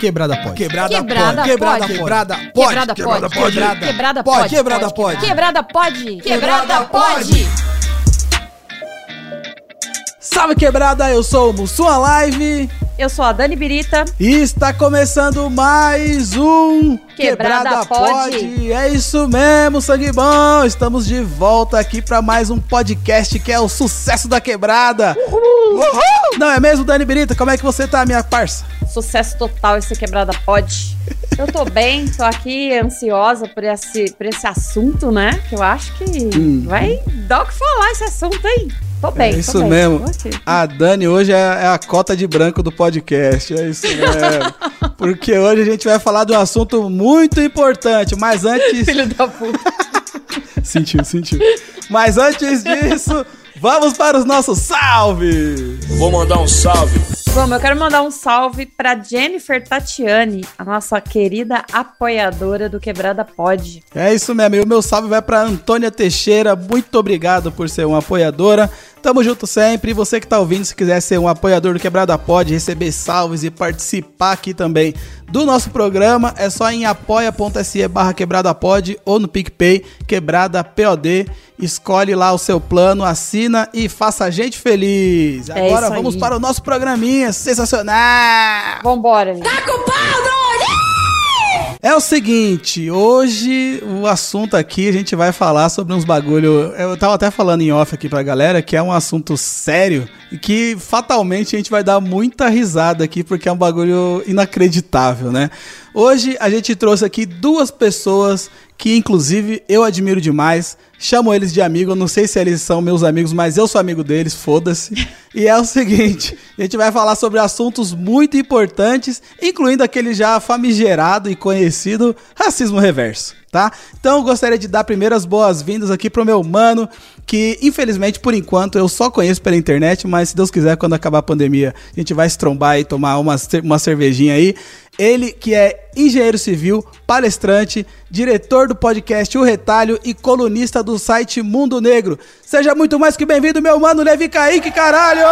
Quebrada pode. Quebrada, Quebrada pode. Quebrada pode. Quebrada pode. Quebrada pode. Quebrada Pode. Quebrada pode. Quebrada pode. Quebrada pode. Salve quebrada, eu sou o Mussua Live Eu sou a Dani Birita. e está começando mais um Quebrada Pod. É isso mesmo, sangue bom. Estamos de volta aqui para mais um podcast que é o sucesso da quebrada. Uhul. Não é mesmo, Dani Birita? Como é que você tá, minha parça? Sucesso total esse Quebrada Pode. Eu tô bem, tô aqui ansiosa por esse, por esse assunto, né? Que eu acho que vai dar o que falar esse assunto aí. Tô bem, é tô isso bem. mesmo. A Dani hoje é, é a cota de branco do podcast. É isso mesmo. Porque hoje a gente vai falar de um assunto muito importante. Mas antes. Filho da puta. sentiu, sentiu. Mas antes disso, vamos para os nossos salves. Vou mandar um salve Vamos, eu quero mandar um salve pra Jennifer Tatiani, a nossa querida apoiadora do Quebrada Pod. É isso mesmo. E o meu salve vai para Antônia Teixeira. Muito obrigado por ser uma apoiadora. Tamo junto sempre. E você que tá ouvindo, se quiser ser um apoiador do Quebrada Pod, receber salves e participar aqui também do nosso programa, é só em apoia.se barra quebrada pod ou no PicPay quebrada POD. Escolhe lá o seu plano, assina e faça a gente feliz. É Agora vamos aí. para o nosso programinha sensacional. Vambora, gente. É o seguinte, hoje o assunto aqui a gente vai falar sobre uns bagulho. Eu tava até falando em off aqui pra galera que é um assunto sério e que fatalmente a gente vai dar muita risada aqui porque é um bagulho inacreditável, né? Hoje a gente trouxe aqui duas pessoas que inclusive eu admiro demais. Chamo eles de amigo, eu não sei se eles são meus amigos, mas eu sou amigo deles, foda-se. E é o seguinte, a gente vai falar sobre assuntos muito importantes, incluindo aquele já famigerado e conhecido racismo reverso, tá? Então eu gostaria de dar primeiras boas-vindas aqui pro meu mano, que infelizmente por enquanto eu só conheço pela internet, mas se Deus quiser quando acabar a pandemia, a gente vai se trombar e tomar uma, uma cervejinha aí. Ele que é engenheiro civil, palestrante, diretor do podcast O Retalho e colunista do site Mundo Negro. Seja muito mais que bem-vindo, meu mano Levi Kaique, caralho!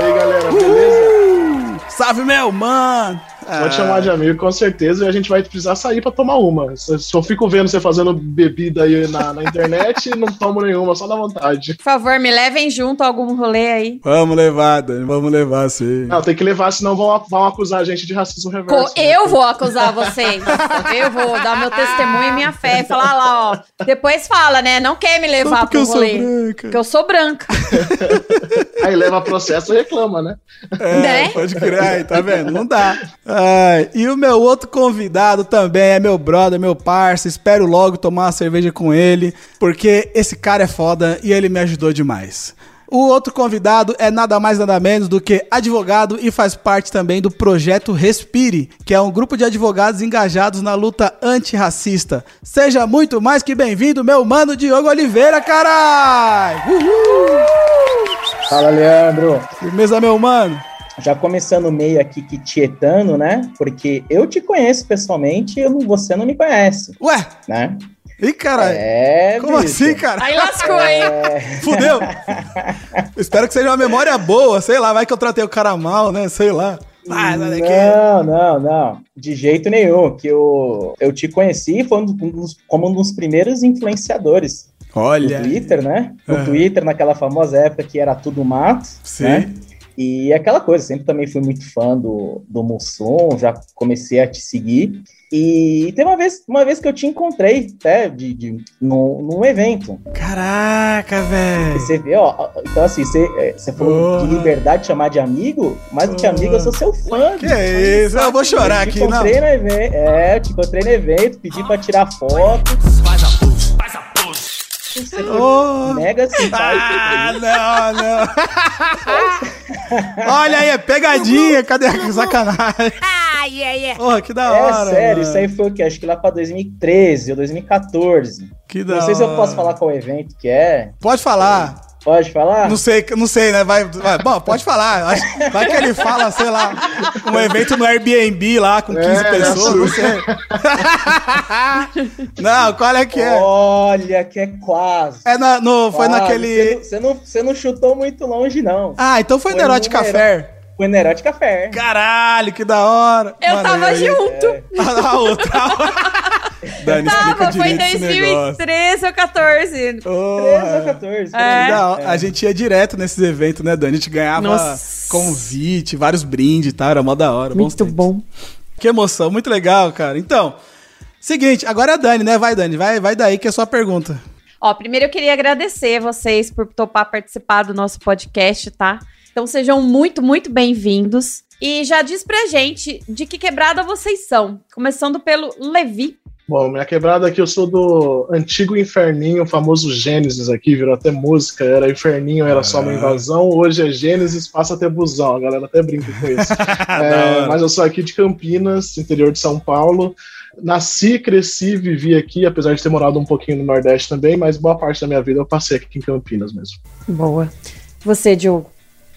E aí, galera, beleza? Uh! Salve, meu mano! Pode chamar de amigo, com certeza, e a gente vai precisar sair pra tomar uma. Eu fico vendo você fazendo bebida aí na, na internet, não tomo nenhuma, só na vontade. Por favor, me levem junto a algum rolê aí. Vamos levar, Dani, vamos levar, sim. Não, tem que levar, senão vão, vão acusar a gente de racismo Co- reverso. né? eu vou acusar vocês. Eu vou dar meu testemunho e minha fé. Falar lá, ó. Depois fala, né? Não quer me levar Só pro eu sou rolê. branca. Porque eu sou branca. Aí leva processo e reclama, né? É, Né? pode crer, aí, tá vendo? Não dá. Ai, e o meu outro convidado também é meu brother, meu parça. Espero logo tomar uma cerveja com ele, porque esse cara é foda e ele me ajudou demais. O outro convidado é nada mais nada menos do que advogado e faz parte também do projeto Respire, que é um grupo de advogados engajados na luta antirracista. Seja muito mais que bem-vindo, meu mano Diogo Oliveira, carai! Uhul! Fala, Leandro. Firmeza, meu mano. Já começando meio aqui que tietando, né? Porque eu te conheço pessoalmente e não- você não me conhece, Ué, né? Ih, caralho. É, Como bicho. assim, cara? Aí lascou, hein? Fudeu. Espero que seja uma memória boa, sei lá, vai que eu tratei o cara mal, né? Sei lá. Ah, sai daqui. Não, não, não. De jeito nenhum. Que eu, eu te conheci foi um dos- como um dos primeiros influenciadores do Olha. Twitter, né? No Aham. Twitter, naquela famosa época que era tudo mato. Sim. Né? E aquela coisa, sempre também fui muito fã do, do Mussum, já comecei a te seguir. E tem uma vez, uma vez que eu te encontrei, até, de, de, num, num evento. Caraca, velho. Você vê, ó, então assim, você, é, você falou Porra. de liberdade de chamar de amigo, mas de amigo eu sou seu fã. Que isso? Eu vou chorar eu te aqui, não. encontrei no evento, é, eu te encontrei no evento, pedi pra tirar foto. Você Ô. mega simpático. Ah, não, não. Olha aí, é pegadinha. Cadê a sacanagem? Ai, ai, ai. Porra, que da É hora. sério, mano. isso aí foi o que? Acho que lá pra 2013 ou 2014. Que da Não sei se eu posso falar qual evento que é. Pode falar. Pode falar? Não sei, não sei, né? Vai, vai- bom, pode falar. Vai que ele fala, sei lá, um evento no Airbnb lá com 15 É, pessoas, não sei. não, qual é que é? Olha, que é quase. É na- no, foi Quase. naquele. Você não, você não, não chutou muito longe, não. Ah, então foi, Foi no no Erotica Euro- Fair. o Enerótica Fair. Caralho, que da hora. Eu Mano, tava aí- junto. A, a outra. Dani, Tava, foi em direito esse negócio. 2013 ou 14. 13 ou Porra. 14. É. Não, É. a gente ia direto nesses eventos, né, Dani? A gente ganhava Nossa. convite, vários brindes e tal, era mó da hora. Muito bom. Que emoção, muito legal, cara. Então, seguinte, agora é a Dani, né? Vai, Dani, vai, vai daí que é a sua pergunta. Ó, primeiro eu queria agradecer vocês por topar participar do nosso podcast, tá? Então sejam muito, muito bem-vindos. E já diz pra gente de que quebrada vocês são. Começando pelo Levi. Bom, minha quebrada aqui, eu sou do antigo Inferninho, o famoso Gênesis aqui, virou até música, era Inferninho, era só uma Ah. invasão, hoje é Gênesis, passa a ter busão, a galera até brinca com isso. É, mas eu sou aqui de Campinas, interior de São Paulo. Nasci, cresci, vivi aqui, apesar de ter morado um pouquinho no Nordeste também, mas boa parte da minha vida eu passei aqui em Campinas mesmo. Boa. Você, Diogo.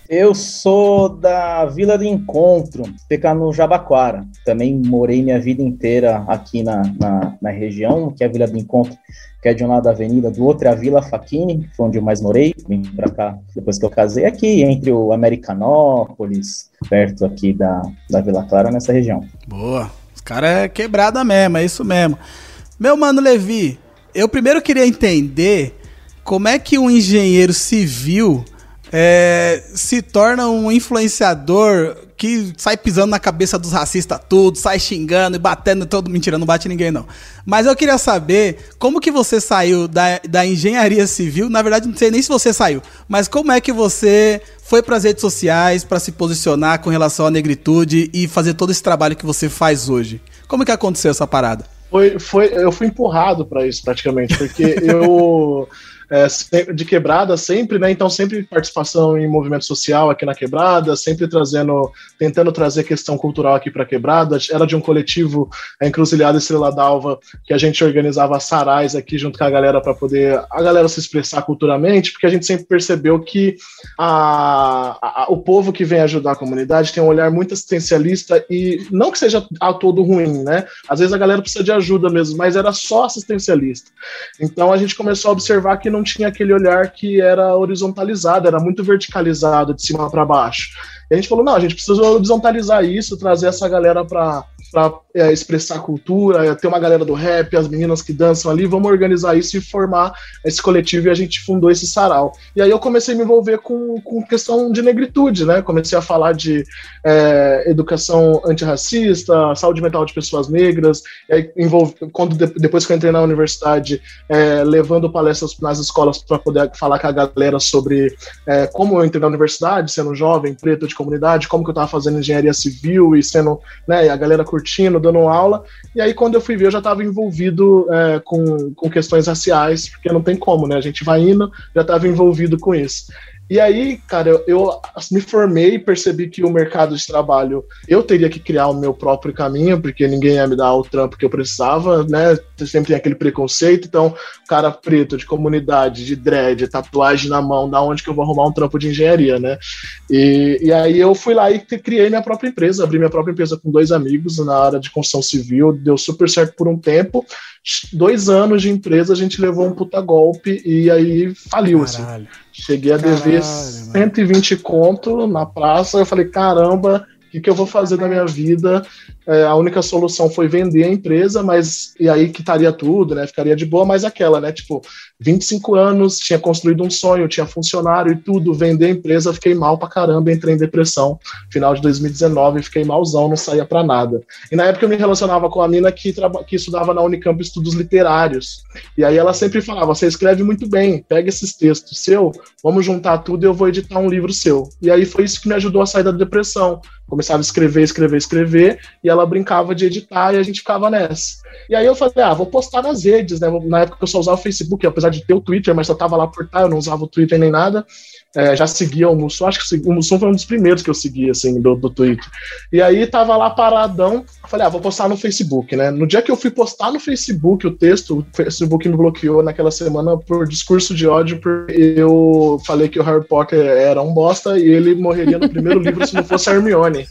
Eu sou da Vila do Encontro, fica no Jabaquara. Também morei minha vida inteira aqui na, na, na região, que é a Vila do Encontro, que é de um lado da avenida, do outro é a Vila Faquini, foi onde eu mais morei. Vim pra cá depois que eu casei, aqui entre o Americanópolis, perto aqui da, da Vila Clara, nessa região. Boa. Os caras é quebrada mesmo, é isso mesmo. Meu mano Levi, eu primeiro queria entender como é que um engenheiro civil é, se torna um influenciador que sai pisando na cabeça dos racistas tudo, sai xingando e batendo todo. Mentira, não bate ninguém não. Mas eu queria saber como que você saiu da, da engenharia civil. Na verdade, não sei nem se você saiu, mas como é que você foi para as redes sociais para se posicionar com relação à negritude e fazer todo esse trabalho que você faz hoje? Como que aconteceu essa parada? Foi, foi, eu fui empurrado para isso praticamente, porque eu é, de quebrada sempre, né? Então sempre participação em movimento social aqui na quebrada, sempre trazendo, tentando trazer questão cultural aqui para quebrada. Era de um coletivo a Encruzilhada Estrela d'Alva que a gente organizava sarais aqui junto com a galera para poder a galera se expressar culturalmente, porque a gente sempre percebeu que a, a- o povo que vem ajudar a comunidade tem um olhar muito assistencialista e não que seja a todo ruim, né? Às vezes a galera precisa de ajuda mesmo, mas era só assistencialista. Então a gente começou a observar que não tinha aquele olhar que era horizontalizado, era muito verticalizado, de cima para baixo. E a gente falou: não, a gente precisa horizontalizar isso, trazer essa galera para é, expressar cultura, é, ter uma galera do rap, as meninas que dançam ali, vamos organizar isso e formar esse coletivo e a gente fundou esse sarau. E aí eu comecei a me envolver com, com questão de negritude, né? Comecei a falar de é, educação antirracista, saúde mental de pessoas negras, aí envolve, quando de- depois que eu entrei na universidade, é, levando palestras nas escolas para poder falar com a galera sobre é, como eu entrei na universidade, sendo jovem, preto de comunidade, como que eu estava fazendo engenharia civil e sendo, né, a galera curtindo, dando aula. E aí, quando eu fui ver, eu já estava envolvido é, com, com questões raciais, porque não tem como, né? A gente vai indo, já estava envolvido com isso. E aí, cara, eu, eu me formei e percebi que o mercado de trabalho eu teria que criar o meu próprio caminho, porque ninguém ia me dar o trampo que eu precisava, né? Sempre tem aquele preconceito. Então, cara preto, de comunidade, de dread, tatuagem na mão, da onde que eu vou arrumar um trampo de engenharia, né? E, e aí eu fui lá e criei minha própria empresa, abri minha própria empresa com dois amigos na área de construção civil, deu super certo por um tempo. Dois anos de empresa, a gente levou um puta golpe e aí faliu, assim. Cheguei a dever Caralho, mano. 120 conto na praça. Eu falei, caramba, o que, que eu vou fazer da minha vida? É, a única solução foi vender a empresa, mas e aí quitaria tudo, né? Ficaria de boa, mas aquela, né? Tipo, 25 anos, tinha construído um sonho, tinha funcionário e tudo, vender a empresa, fiquei mal pra caramba, entrei em depressão. Final de 2019, fiquei malzão, não saía pra nada. E na época eu me relacionava com a mina que, que estudava na Unicamp estudos literários. E aí ela sempre falava: você escreve muito bem, pega esses textos seu, vamos juntar tudo e eu vou editar um livro seu. E aí foi isso que me ajudou a sair da depressão. Começava a escrever, escrever, escrever, e ela brincava de editar e a gente ficava nessa. E aí eu falei, ah, vou postar nas redes, né? Na época eu só usava o Facebook, apesar de ter o Twitter, mas só tava lá por tá, eu não usava o Twitter nem nada. É, já seguia o Mussum, acho que o Mussum foi um dos primeiros que eu segui, assim, do, do Twitter. E aí tava lá paradão, falei, ah, vou postar no Facebook, né? No dia que eu fui postar no Facebook o texto, o Facebook me bloqueou naquela semana por discurso de ódio, porque eu falei que o Harry Potter era um bosta e ele morreria no primeiro livro se não fosse a Hermione.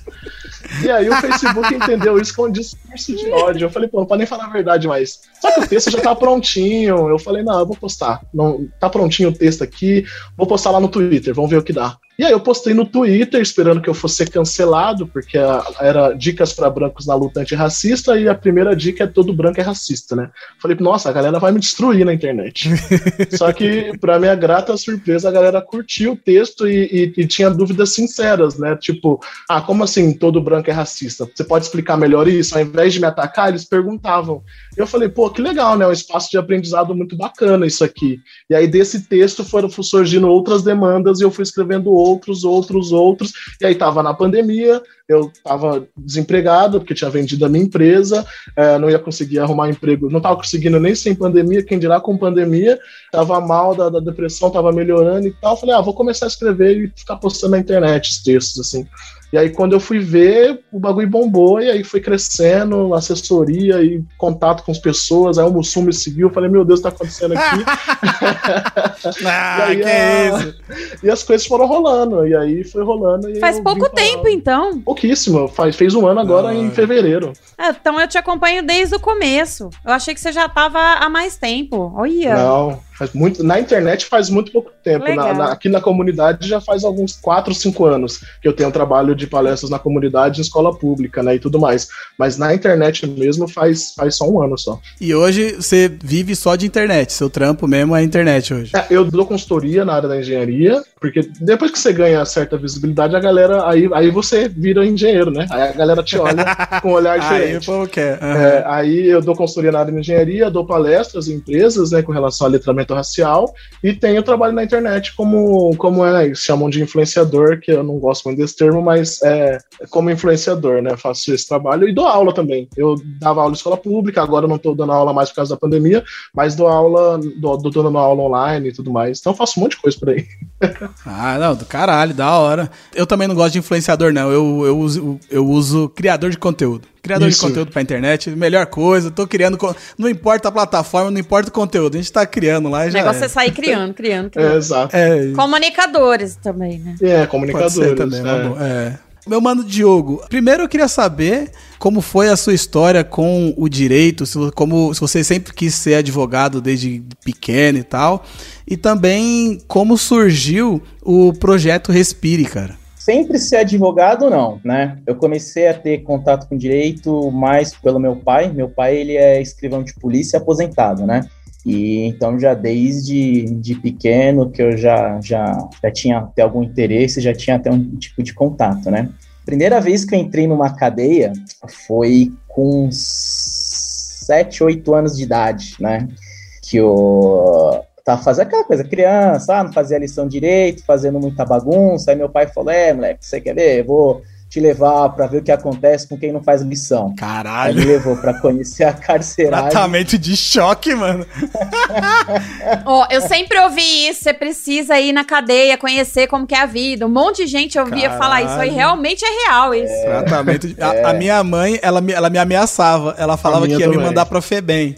E aí o Facebook entendeu isso como um discurso de ódio. Eu falei, pô, não pode nem falar a verdade mais. Só que o texto já tá prontinho. Eu falei, não, eu vou postar. Não, tá prontinho o texto aqui, vou postar lá no Twitter, vamos ver o que dá. E aí eu postei no Twitter esperando que eu fosse cancelado, porque era dicas para brancos na luta antirracista e a primeira dica é todo branco é racista, né? Falei, nossa, a galera vai me destruir na internet. Só que, para minha grata surpresa, a galera curtiu o texto e, e, e, tinha dúvidas sinceras, né? Tipo, ah, como assim todo branco é racista? Você pode explicar melhor isso? Ao invés de me atacar, eles perguntavam. Eu falei, pô, que legal, né? Um espaço de aprendizado muito bacana isso aqui. E aí desse texto foram surgindo outras demandas e eu fui escrevendo outros, outros, outros. E aí tava na pandemia, eu estava desempregado, porque tinha vendido a minha empresa, é, não ia conseguir arrumar emprego, não estava conseguindo nem sem pandemia, quem dirá com pandemia, estava mal da, da depressão, estava melhorando e tal. Falei, ah, vou começar a escrever e ficar postando na internet os textos, assim. E aí, quando eu fui ver, o bagulho bombou, e aí foi crescendo, assessoria e contato com as pessoas. Aí o Mussum me seguiu, eu falei, meu Deus, tá acontecendo aqui. ah, aí, que a... isso? E as coisas foram rolando, e aí foi rolando. Faz pouco tempo, então. Pouquíssimo, faz, fez um ano agora em fevereiro. É, então eu te acompanho desde o começo. Eu achei que você já tava há mais tempo. Olha. Não, Faz muito, na internet faz muito pouco tempo. Na, na, aqui na comunidade já faz alguns 4, 5 anos que eu tenho trabalho de palestras na comunidade, em escola pública, né? E tudo mais. Mas na internet mesmo faz, faz só um ano só. E hoje você vive só de internet. Seu trampo mesmo é internet hoje. É, eu dou consultoria na área da engenharia, porque depois que você ganha certa visibilidade, a galera. Aí, aí você vira engenheiro, né? Aí a galera te olha com um olhar diferente. aí, pô, uhum. é, aí eu dou consultoria na área da engenharia, dou palestras em empresas, né, com relação a letramento racial e tenho trabalho na internet como, como é, chamam de influenciador, que eu não gosto muito desse termo, mas é como influenciador, né? Faço esse trabalho e dou aula também. Eu dava aula em escola pública, agora não estou dando aula mais por causa da pandemia, mas dou aula, dou, dou dando aula online e tudo mais. Então faço um monte de coisa por aí. ah, não, do caralho, da hora. Eu também não gosto de influenciador, não. Eu, eu, uso, eu uso criador de conteúdo. Criador Isso. de conteúdo pra internet, melhor coisa. Tô criando. Não importa a plataforma, não importa o conteúdo. A gente tá criando lá e já. O negócio é, é sair criando, criando, criando. É, exato. É, Comunicadores também, né? É, comunicadores. também, é. é. Meu mano Diogo, primeiro eu queria saber como foi a sua história com o direito, se, como, se você sempre quis ser advogado desde pequeno e tal, e também como surgiu o projeto Respire, cara sempre ser advogado, não, né? Eu comecei a ter contato com direito mais pelo meu pai. Meu pai, ele é escrivão de polícia aposentado, né? E então já desde de pequeno que eu já, já, já tinha até algum interesse, já tinha até um tipo de contato, né? Primeira vez que eu entrei numa cadeia foi com 7, 8 anos de idade, né? Que eu tá fazendo aquela coisa, criança, ah, não fazia lição direito, fazendo muita bagunça. Aí meu pai falou: É, moleque, você quer ver? Eu vou te levar para ver o que acontece com quem não faz lição. Caralho. Aí me levou para conhecer a carceragem. Tratamento de choque, mano. Ó, oh, eu sempre ouvi isso, você precisa ir na cadeia, conhecer como que é a vida. Um monte de gente ouvia Caralho. falar isso, aí realmente é real isso. É, Tratamento de... é. a, a, minha mãe, ela me, ela me ameaçava, ela falava que ia também. me mandar pra FEBEM.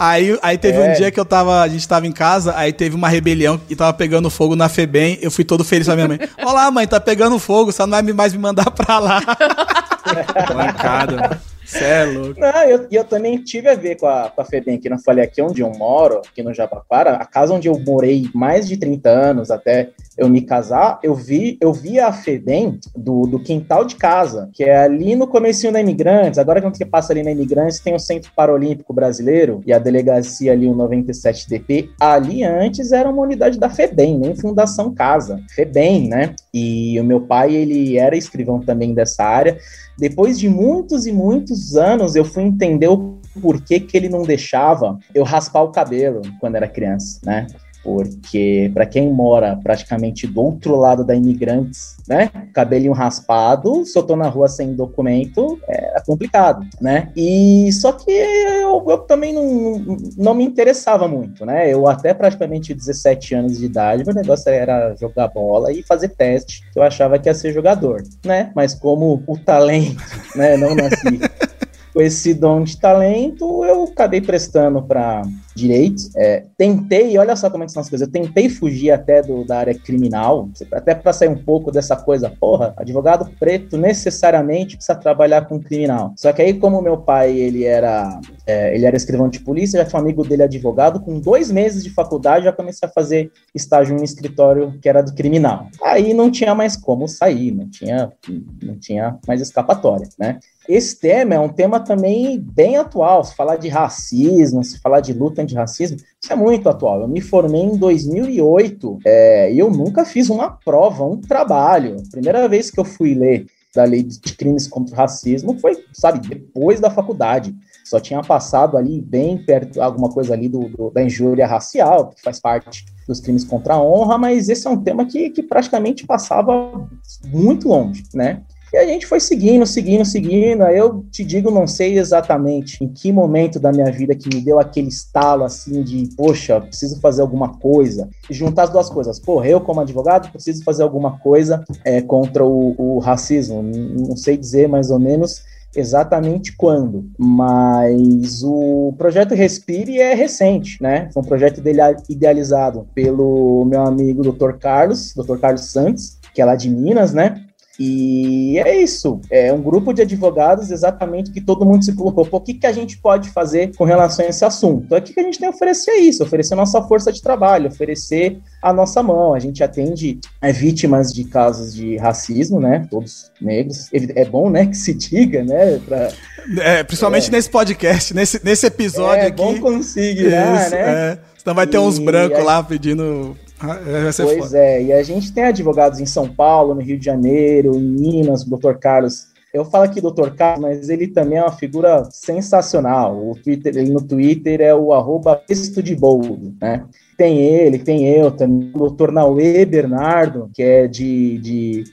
Aí, aí teve é. um dia que eu tava, a gente tava em casa, aí teve uma rebelião e tava pegando fogo na FEBEM. Eu fui todo feliz com a minha mãe. Olá, mãe, tá pegando fogo, só não vai mais me mandar pra lá. Mancada. Você é louco. Não, eu, eu também tive a ver com a, com a FEBEM, que não falei aqui onde eu moro, aqui no Jabaquara, a casa onde eu morei mais de 30 anos até eu me casar, eu vi, eu vi a FEBEM do, do quintal de casa, que é ali no comecinho da Imigrantes. Agora quando você passa ali na Imigrantes, tem o Centro Paralímpico Brasileiro e a delegacia ali, o 97DP. Ali antes era uma unidade da FEBEM, nem Fundação Casa. FEBEM, né? E o meu pai, ele era escrivão também dessa área. Depois de muitos e muitos anos, eu fui entender o porquê que ele não deixava eu raspar o cabelo quando era criança, né? Porque para quem mora praticamente do outro lado da imigrantes, né, cabelinho raspado, se eu tô na rua sem documento, é complicado, né? E só que eu, eu também não, não me interessava muito, né? Eu até praticamente 17 anos de idade, meu negócio era jogar bola e fazer teste, que eu achava que ia ser jogador, né? Mas como o talento, né, não nasci com esse dom de talento, eu acabei prestando para direito. É, tentei, olha só como é são as coisas, eu tentei fugir até do, da área criminal, até para sair um pouco dessa coisa, porra, advogado preto necessariamente precisa trabalhar com criminal. Só que aí, como meu pai, ele era, é, ele era escrivão de polícia, já tinha um amigo dele advogado, com dois meses de faculdade já comecei a fazer estágio em um escritório que era do criminal. Aí não tinha mais como sair, não tinha, não tinha mais escapatória, né? Esse tema é um tema também bem atual. Se falar de racismo, se falar de luta anti-racismo, isso é muito atual. Eu me formei em 2008 é, e eu nunca fiz uma prova, um trabalho. Primeira vez que eu fui ler da lei de crimes contra o racismo foi, sabe, depois da faculdade. Só tinha passado ali bem perto, alguma coisa ali do, do da injúria racial, que faz parte dos crimes contra a honra, mas esse é um tema que, que praticamente passava muito longe, né? E a gente foi seguindo, seguindo, seguindo. Aí eu te digo, não sei exatamente em que momento da minha vida que me deu aquele estalo assim de, poxa, preciso fazer alguma coisa. E juntar as duas coisas. Porra, eu como advogado preciso fazer alguma coisa é, contra o, o racismo. Não sei dizer mais ou menos exatamente quando, mas o projeto Respire é recente, né? Foi um projeto idealizado pelo meu amigo Dr. Carlos, Dr. Carlos Santos, que é lá de Minas, né? E é isso. É um grupo de advogados exatamente que todo mundo se colocou. Pô, o que, que a gente pode fazer com relação a esse assunto? Aqui que a gente tem a oferecer isso, oferecer a nossa força de trabalho, oferecer a nossa mão. A gente atende é, vítimas de casos de racismo, né? Todos negros. É bom, né, que se diga, né? Pra, é, principalmente é, nesse podcast, nesse, nesse episódio é, aqui. É bom conseguir, né? Senão vai ter e uns brancos lá pedindo pois foda. é, e a gente tem advogados em São Paulo, no Rio de Janeiro, em Minas, o Dr. Carlos. Eu falo aqui Dr. Carlos, mas ele também é uma figura sensacional. O Twitter, ele no Twitter é o arroba texto de boldo, né? Tem ele, tem eu também, o Dr. Nauê Bernardo, que é de, de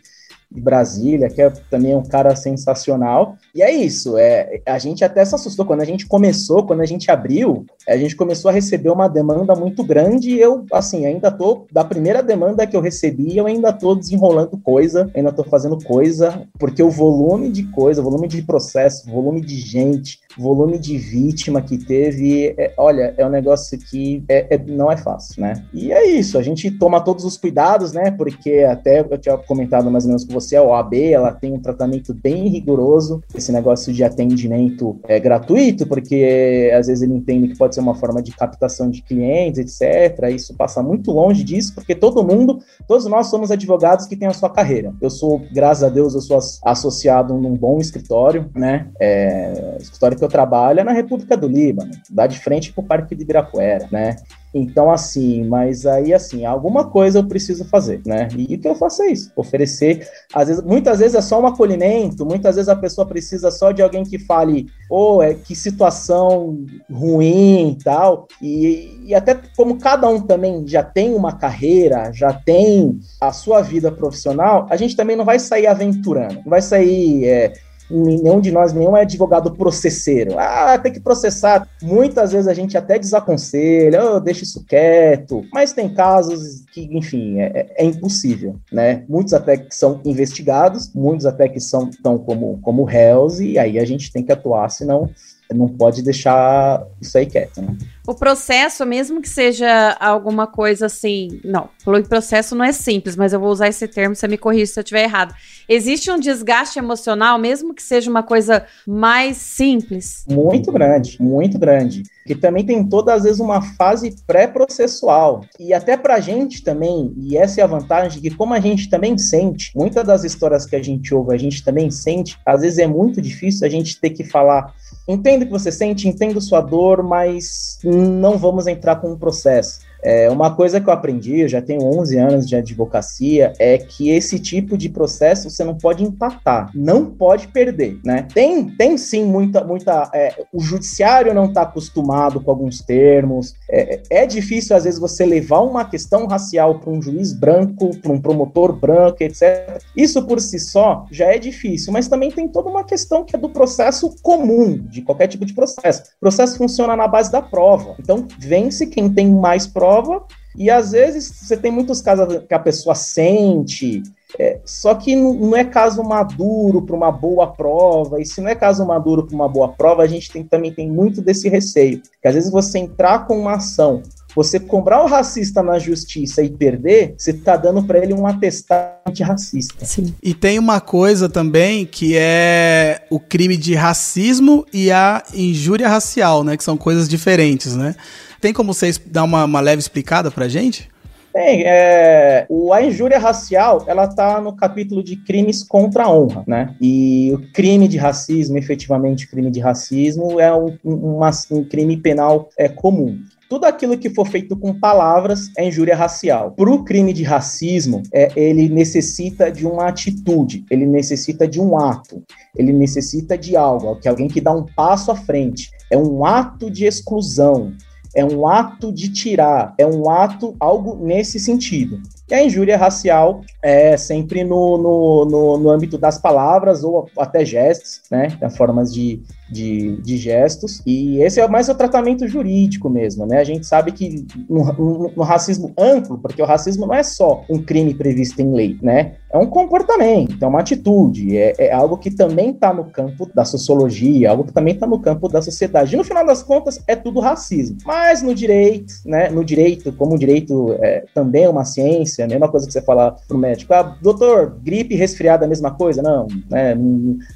de Brasília, que é também um cara sensacional. E é isso, é, a gente até se assustou quando a gente começou, quando a gente abriu, a gente começou a receber uma demanda muito grande e eu, assim, ainda tô, da primeira demanda que eu recebi, eu ainda tô desenrolando coisa, ainda tô fazendo coisa, porque o volume de coisa, volume de processo, volume de gente, volume de vítima que teve, é, olha, é um negócio que é, é, não é fácil, né? E é isso, a gente toma todos os cuidados, né? Porque até eu tinha comentado mais ou menos com você, a OAB, ela tem um tratamento bem rigoroso, esse negócio de atendimento é gratuito, porque às vezes ele entende que pode ser uma forma de captação de clientes, etc. Isso passa muito longe disso, porque todo mundo, todos nós somos advogados que têm a sua carreira. Eu sou, graças a Deus, eu sou associado num bom escritório, né? É, escritório que eu trabalho é na República do Líbano, dá de frente pro Parque de Ibirapuera, né? Então, assim, mas aí, assim, alguma coisa eu preciso fazer, né? E o que eu faço é isso, oferecer. Às vezes, muitas vezes é só um acolhimento, muitas vezes a pessoa precisa só de alguém que fale, ou oh, é que situação ruim e tal. E, e até como cada um também já tem uma carreira, já tem a sua vida profissional, a gente também não vai sair aventurando, não vai sair. É, nenhum de nós, nenhum é advogado processeiro. Ah, tem que processar. Muitas vezes a gente até desaconselha, oh, deixa isso quieto. Mas tem casos que, enfim, é, é, é impossível, né? Muitos até que são investigados, muitos até que são tão como, como réus, e aí a gente tem que atuar, senão não pode deixar isso aí quieto, né? O processo, mesmo que seja alguma coisa assim. Não, o processo não é simples, mas eu vou usar esse termo, você me corrige se eu estiver errado. Existe um desgaste emocional, mesmo que seja uma coisa mais simples? Muito grande, muito grande. Que também tem todas as vezes uma fase pré-processual. E até pra gente também, e essa é a vantagem, que como a gente também sente, muitas das histórias que a gente ouve, a gente também sente, às vezes é muito difícil a gente ter que falar entendo o que você sente, entendo sua dor, mas não vamos entrar com um processo. É, uma coisa que eu aprendi, eu já tenho 11 anos de advocacia, é que esse tipo de processo você não pode empatar, não pode perder, né? Tem, tem sim muita, muita. É, o judiciário não está acostumado com alguns termos. É, é difícil às vezes você levar uma questão racial para um juiz branco, para um promotor branco, etc. Isso por si só já é difícil, mas também tem toda uma questão que é do processo comum de qualquer tipo de processo. O processo funciona na base da prova. Então vence quem tem mais prova prova, e às vezes você tem muitos casos que a pessoa sente, É, só que não é caso maduro para uma boa prova, e se não é caso maduro para uma boa prova, a gente tem, também tem muito desse receio. Que às vezes você entrar com uma ação você comprar o racista na justiça e perder, você está dando para ele um atestado antirracista. Sim. E tem uma coisa também que é o crime de racismo e a injúria racial, né? Que são coisas diferentes, né? Tem como vocês dar uma, uma leve explicada pra gente? Tem, é, o, a injúria racial, ela está no capítulo de crimes contra a honra, né? E o crime de racismo, efetivamente, crime de racismo é um, um, um crime penal é, comum tudo aquilo que for feito com palavras é injúria racial. Para o crime de racismo, é, ele necessita de uma atitude, ele necessita de um ato, ele necessita de algo, que alguém que dá um passo à frente. É um ato de exclusão, é um ato de tirar, é um ato, algo nesse sentido. E a injúria racial é sempre no, no, no, no âmbito das palavras ou até gestos, né? Formas de, de, de, gestos, e esse é mais o tratamento jurídico mesmo, né? A gente sabe que no, no, no, racismo amplo, porque o racismo não é só um crime previsto em lei, né? É um comportamento, é uma atitude, é, é algo que também está no campo da sociologia, algo que também está no campo da sociedade. E no final das contas, é tudo racismo. Mas no direito, né? No direito, como o direito é, também é uma ciência, a mesma coisa que você falar pro médico, ah, doutor, gripe resfriado é a mesma coisa? Não, né?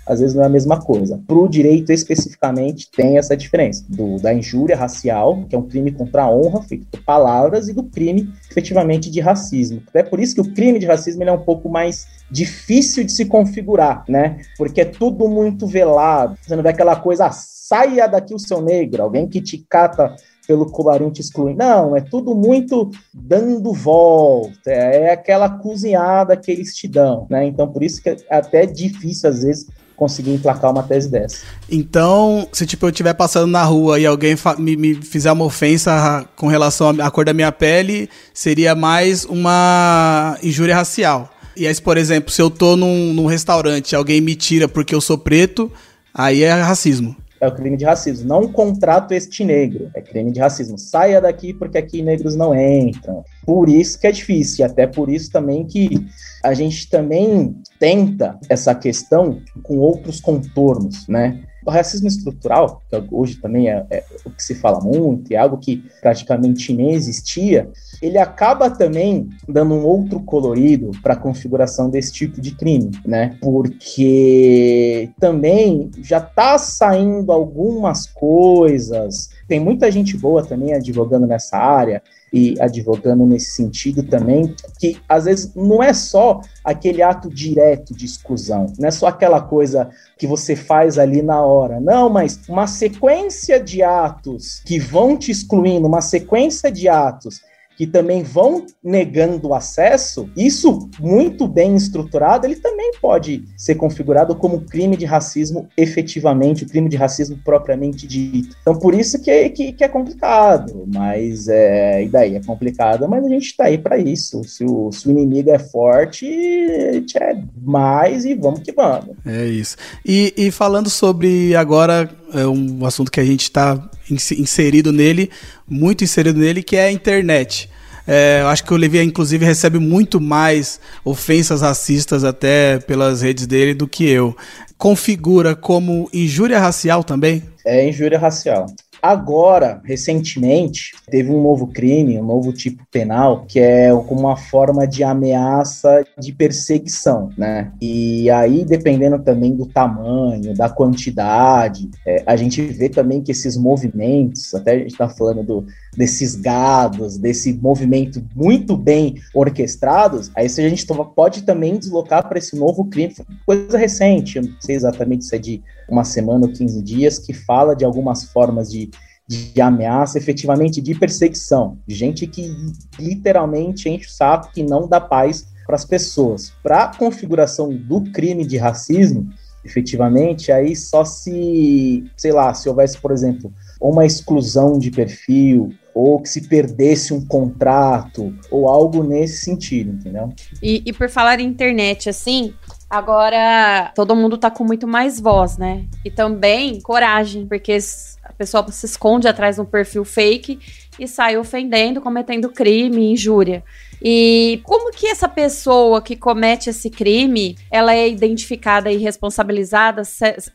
às vezes não é a mesma coisa. Pro direito especificamente tem essa diferença do, da injúria racial, que é um crime contra a honra, feito por palavras, e do crime efetivamente de racismo. É por isso que o crime de racismo é um pouco mais difícil de se configurar, né? Porque é tudo muito velado. Você não vê aquela coisa, ah, saia daqui o seu negro, alguém que te cata pelo colarinho te excluindo. Não, é tudo muito dando volta, é aquela cozinhada que eles te dão, né? Então, por isso que é até difícil, às vezes, conseguir emplacar uma tese dessa. Então, se tipo eu estiver passando na rua e alguém me, me, fizer uma ofensa com relação à cor da minha pele, seria mais uma injúria racial. E aí, por exemplo, se eu tô num, num restaurante, alguém me tira porque eu sou preto, aí é racismo é o crime de racismo. Não contrato este negro, é crime de racismo. Saia daqui porque aqui negros não entram. Por isso que é difícil, e até por isso também que a gente também tenta essa questão com outros contornos, né? O racismo estrutural, que hoje também é, é, o que se fala muito, é algo que praticamente nem existia, ele acaba também dando um outro colorido para a configuração desse tipo de crime, né? Porque também já está saindo algumas coisas, tem muita gente boa também advogando nessa área, e advogando nesse sentido também, que às vezes não é só aquele ato direto de exclusão, não é só aquela coisa que você faz ali na hora, não, mas uma sequência de atos que vão te excluindo, uma sequência de atos que também vão negando acesso, isso muito bem estruturado, ele também pode ser configurado como crime de racismo efetivamente, o crime de racismo propriamente dito. Então, por isso que é, que, que é complicado, mas é, e daí? É complicado, mas a gente está aí para isso. Se o, se o inimigo é forte, é mais e vamos que vamos. É isso. E, e falando sobre agora é um assunto que a gente está inserido nele, muito inserido nele, que é a internet. É, eu acho que o Levi, inclusive, recebe muito mais ofensas racistas até pelas redes dele do que eu. Configura como injúria racial também? É injúria racial. Agora, recentemente, teve um novo crime, um novo tipo penal, que é uma forma de ameaça de perseguição, né? E aí, dependendo também do tamanho, da quantidade, é, a gente vê também que esses movimentos, até a gente está falando do, desses gados, desse movimento muito bem orquestrados, aí a gente pode também deslocar para esse novo crime, coisa recente, eu não sei exatamente se é de uma semana ou 15 dias, que fala de algumas formas de, de ameaça, efetivamente de perseguição, de gente que literalmente enche o saco, que não dá paz para as pessoas. Para a configuração do crime de racismo, efetivamente, aí só se, sei lá, se houvesse, por exemplo, uma exclusão de perfil, ou que se perdesse um contrato, ou algo nesse sentido, entendeu? E, e por falar em internet, assim, Agora, todo mundo tá com muito mais voz, né? E também coragem, porque a pessoa se esconde atrás de um perfil fake e sai ofendendo, cometendo crime, injúria. E como que essa pessoa que comete esse crime, ela é identificada e responsabilizada,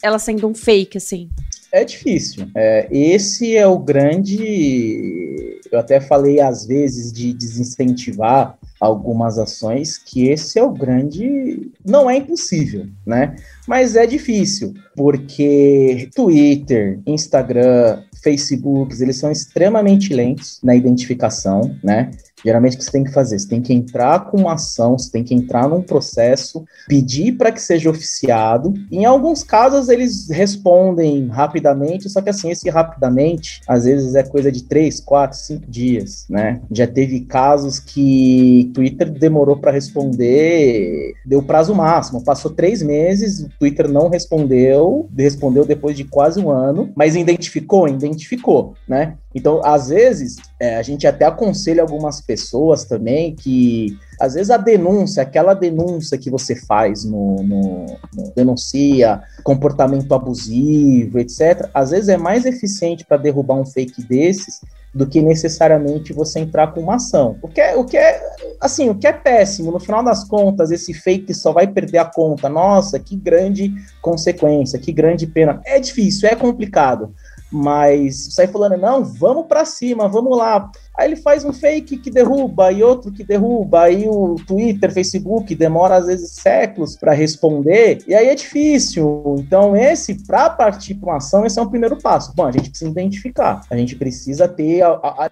ela sendo um fake, assim? É difícil. É, esse é o grande. Eu até falei às vezes de desincentivar algumas ações, que esse é o grande. Não é impossível, né? Mas é difícil, porque Twitter, Instagram, Facebook, eles são extremamente lentos na identificação, né? Geralmente o que você tem que fazer? Você tem que entrar com uma ação, você tem que entrar num processo, pedir para que seja oficiado. Em alguns casos eles respondem rapidamente, só que assim, esse rapidamente, às vezes é coisa de três, quatro, cinco dias, né? Já teve casos que Twitter demorou para responder, deu prazo máximo, passou três meses, o Twitter não respondeu, respondeu depois de quase um ano, mas identificou, identificou, né? Então, às vezes, é, a gente até aconselha algumas pessoas também que, às vezes, a denúncia, aquela denúncia que você faz no, no, no denuncia comportamento abusivo, etc., às vezes é mais eficiente para derrubar um fake desses do que necessariamente você entrar com uma ação. O que é, o que é, assim, o que é péssimo, no final das contas, esse fake só vai perder a conta. Nossa, que grande consequência, que grande pena. É difícil, é complicado. Mas sai falando, não, vamos para cima, vamos lá. Aí ele faz um fake que derruba e outro que derruba, aí o Twitter, Facebook demora às vezes séculos para responder, e aí é difícil. Então, esse, para partir para uma ação, esse é o primeiro passo. Bom, a gente precisa identificar, a gente precisa ter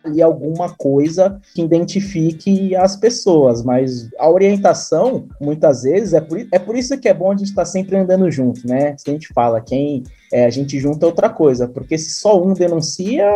ali alguma coisa que identifique as pessoas, mas a orientação, muitas vezes, é por, é por isso que é bom a gente estar tá sempre andando junto, né? Se a gente fala, quem é, a gente junta outra coisa, porque se só um denuncia,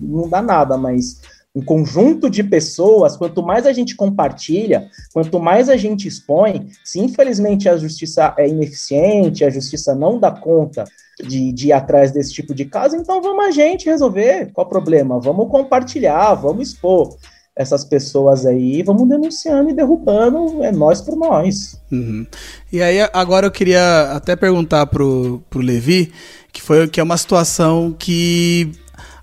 não dá nada, mas um conjunto de pessoas, quanto mais a gente compartilha, quanto mais a gente expõe, se infelizmente a justiça é ineficiente, a justiça não dá conta de, de ir atrás desse tipo de caso, então vamos a gente resolver. Qual o problema? Vamos compartilhar, vamos expor essas pessoas aí, vamos denunciando e derrubando, é nós por nós. Uhum. E aí, agora eu queria até perguntar pro, pro Levi, que foi que é uma situação que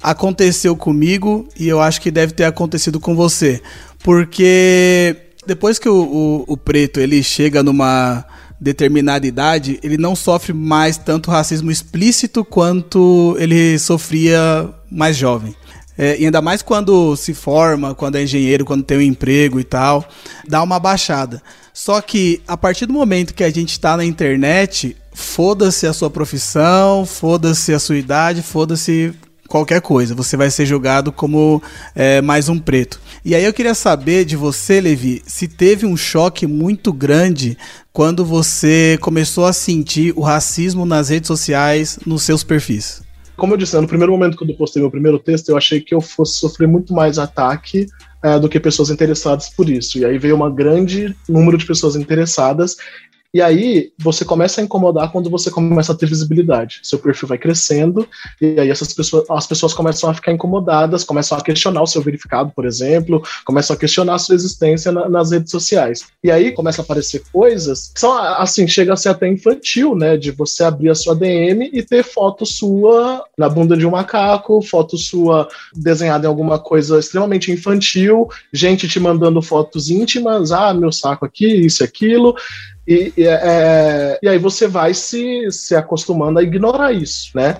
aconteceu comigo e eu acho que deve ter acontecido com você. Porque depois que o, o, o preto ele chega numa determinada idade, ele não sofre mais tanto racismo explícito quanto ele sofria mais jovem. É, e ainda mais quando se forma, quando é engenheiro, quando tem um emprego e tal, dá uma baixada. Só que a partir do momento que a gente está na internet, foda-se a sua profissão, foda-se a sua idade, foda-se qualquer coisa. Você vai ser julgado como é, mais um preto. E aí eu queria saber de você, Levi, se teve um choque muito grande quando você começou a sentir o racismo nas redes sociais nos seus perfis. Como eu disse, né, no primeiro momento que eu postei meu primeiro texto, eu achei que eu fosse sofrer muito mais ataque é, do que pessoas interessadas por isso. E aí veio um grande número de pessoas interessadas e aí você começa a incomodar quando você começa a ter visibilidade. Seu perfil vai crescendo e aí essas pessoas, as pessoas começam a ficar incomodadas, começam a questionar o seu verificado, por exemplo, começam a questionar a sua existência na, nas redes sociais. E aí começa a aparecer coisas que são assim, chega a ser até infantil, né, de você abrir a sua DM e ter foto sua na bunda de um macaco, foto sua desenhada em alguma coisa extremamente infantil, gente te mandando fotos íntimas, ah, meu saco aqui, isso aquilo. E, e, é, e aí você vai se, se acostumando a ignorar isso, né?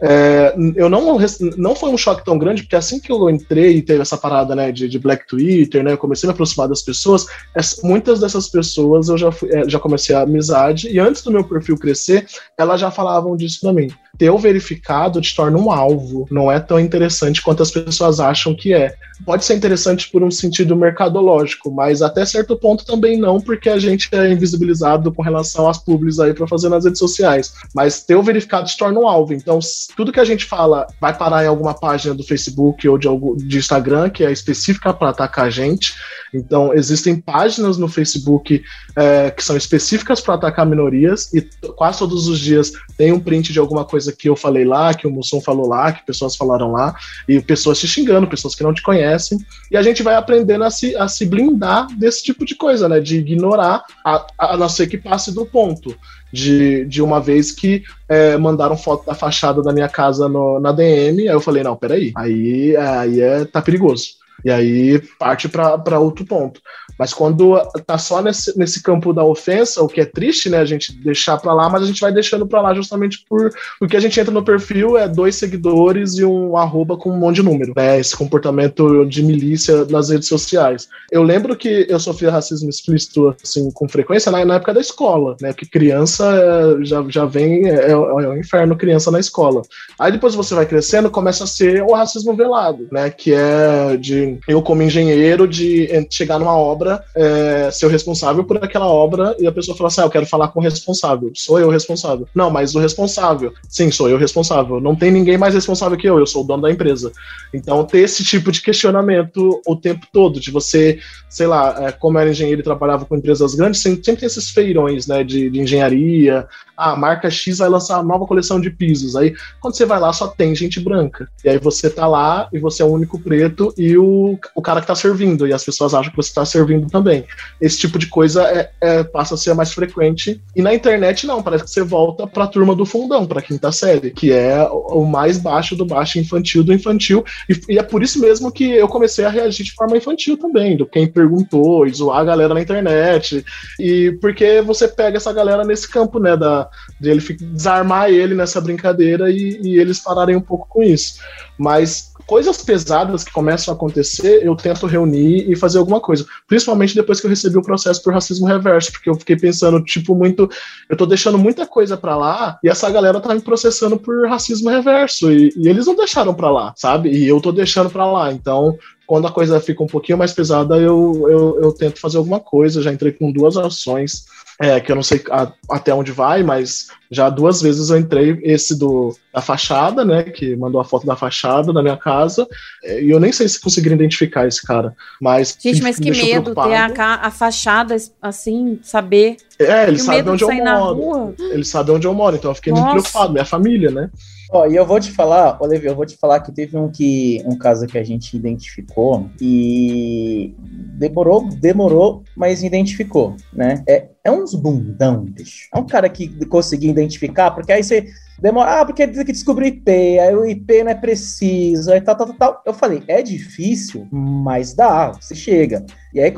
É, eu não, não foi um choque tão grande, porque assim que eu entrei e teve essa parada né, de, de Black Twitter, né, eu comecei a me aproximar das pessoas, essa, muitas dessas pessoas eu já, fui, é, já comecei a amizade, e antes do meu perfil crescer, elas já falavam disso pra mim. Ter o verificado te torna um alvo, não é tão interessante quanto as pessoas acham que é. Pode ser interessante por um sentido mercadológico, mas até certo ponto também não, porque a gente é invisibilizado com relação às publis aí para fazer nas redes sociais. Mas ter o verificado te torna um alvo. Então, tudo que a gente fala vai parar em alguma página do Facebook ou de, algum, de Instagram que é específica para atacar a gente. Então, existem páginas no Facebook é, que são específicas para atacar minorias e quase todos os dias tem um print de alguma coisa que eu falei lá, que o Mussum falou lá, que pessoas falaram lá, e pessoas te xingando, pessoas que não te conhecem. E a gente vai aprendendo a se, a se blindar desse tipo de coisa, né? De ignorar, a, a não ser que passe do ponto de, de uma vez que é, mandaram foto da fachada da minha casa no, na DM, aí eu falei, não, peraí, aí, aí é, tá perigoso. E aí parte para outro ponto. Mas quando tá só nesse, nesse campo da ofensa, o que é triste, né, a gente deixar para lá, mas a gente vai deixando para lá justamente por o que a gente entra no perfil é dois seguidores e um arroba com um monte de número, né? Esse comportamento de milícia nas redes sociais. Eu lembro que eu sofria racismo explícito assim com frequência na, na época da escola, né? Porque criança é, já, já vem é, é, é um inferno criança na escola. Aí depois você vai crescendo, começa a ser o racismo velado, né? Que é de eu como engenheiro de chegar numa obra, é, ser o responsável por aquela obra e a pessoa fala assim, ah, eu quero falar com o responsável. Sou eu o responsável. Não, mas o responsável. Sim, sou eu o responsável. Não tem ninguém mais responsável que eu. Eu sou o dono da empresa. Então ter esse tipo de questionamento o tempo todo, de você, sei lá, é, como era engenheiro e trabalhava com empresas grandes, sempre, sempre tem esses feirões, né, de, de engenharia, a marca X vai lançar uma nova coleção de pisos. Aí, quando você vai lá, só tem gente branca. E aí você tá lá e você é o único preto e o, o cara que tá servindo. E as pessoas acham que você tá servindo também. Esse tipo de coisa é, é, passa a ser mais frequente. E na internet, não. Parece que você volta pra turma do fundão, pra quinta série, que é o mais baixo do baixo infantil do infantil. E, e é por isso mesmo que eu comecei a reagir de forma infantil também, do quem perguntou, e zoar a galera na internet. E porque você pega essa galera nesse campo, né, da, de ele desarmar ele nessa brincadeira e, e eles pararem um pouco com isso. Mas coisas pesadas que começam a acontecer, eu tento reunir e fazer alguma coisa. Principalmente depois que eu recebi o processo por racismo reverso, porque eu fiquei pensando, tipo, muito. Eu tô deixando muita coisa para lá e essa galera tá me processando por racismo reverso. E, e eles não deixaram para lá, sabe? E eu tô deixando para lá. Então, quando a coisa fica um pouquinho mais pesada, eu, eu, eu tento fazer alguma coisa. Já entrei com duas ações é, que eu não sei a, até onde vai, mas já duas vezes eu entrei esse do da fachada, né, que mandou a foto da fachada da minha casa, é, e eu nem sei se conseguiram identificar esse cara, mas Gente, mas que medo ter a, a fachada assim, saber. É, ele sabe onde eu moro. Ele sabe onde eu moro, então eu fiquei Nossa. muito preocupado, minha família, né? Ó, e eu vou te falar, Olivia, eu vou te falar que teve um que um caso que a gente identificou e demorou, demorou, mas identificou, né? É, é uns bundão, bicho. É um cara que conseguiu identificar, porque aí você demora, ah, porque tem que descobrir o IP, aí o IP não é preciso, aí tal, tal, tal. Eu falei, é difícil, mas dá, você chega. E aí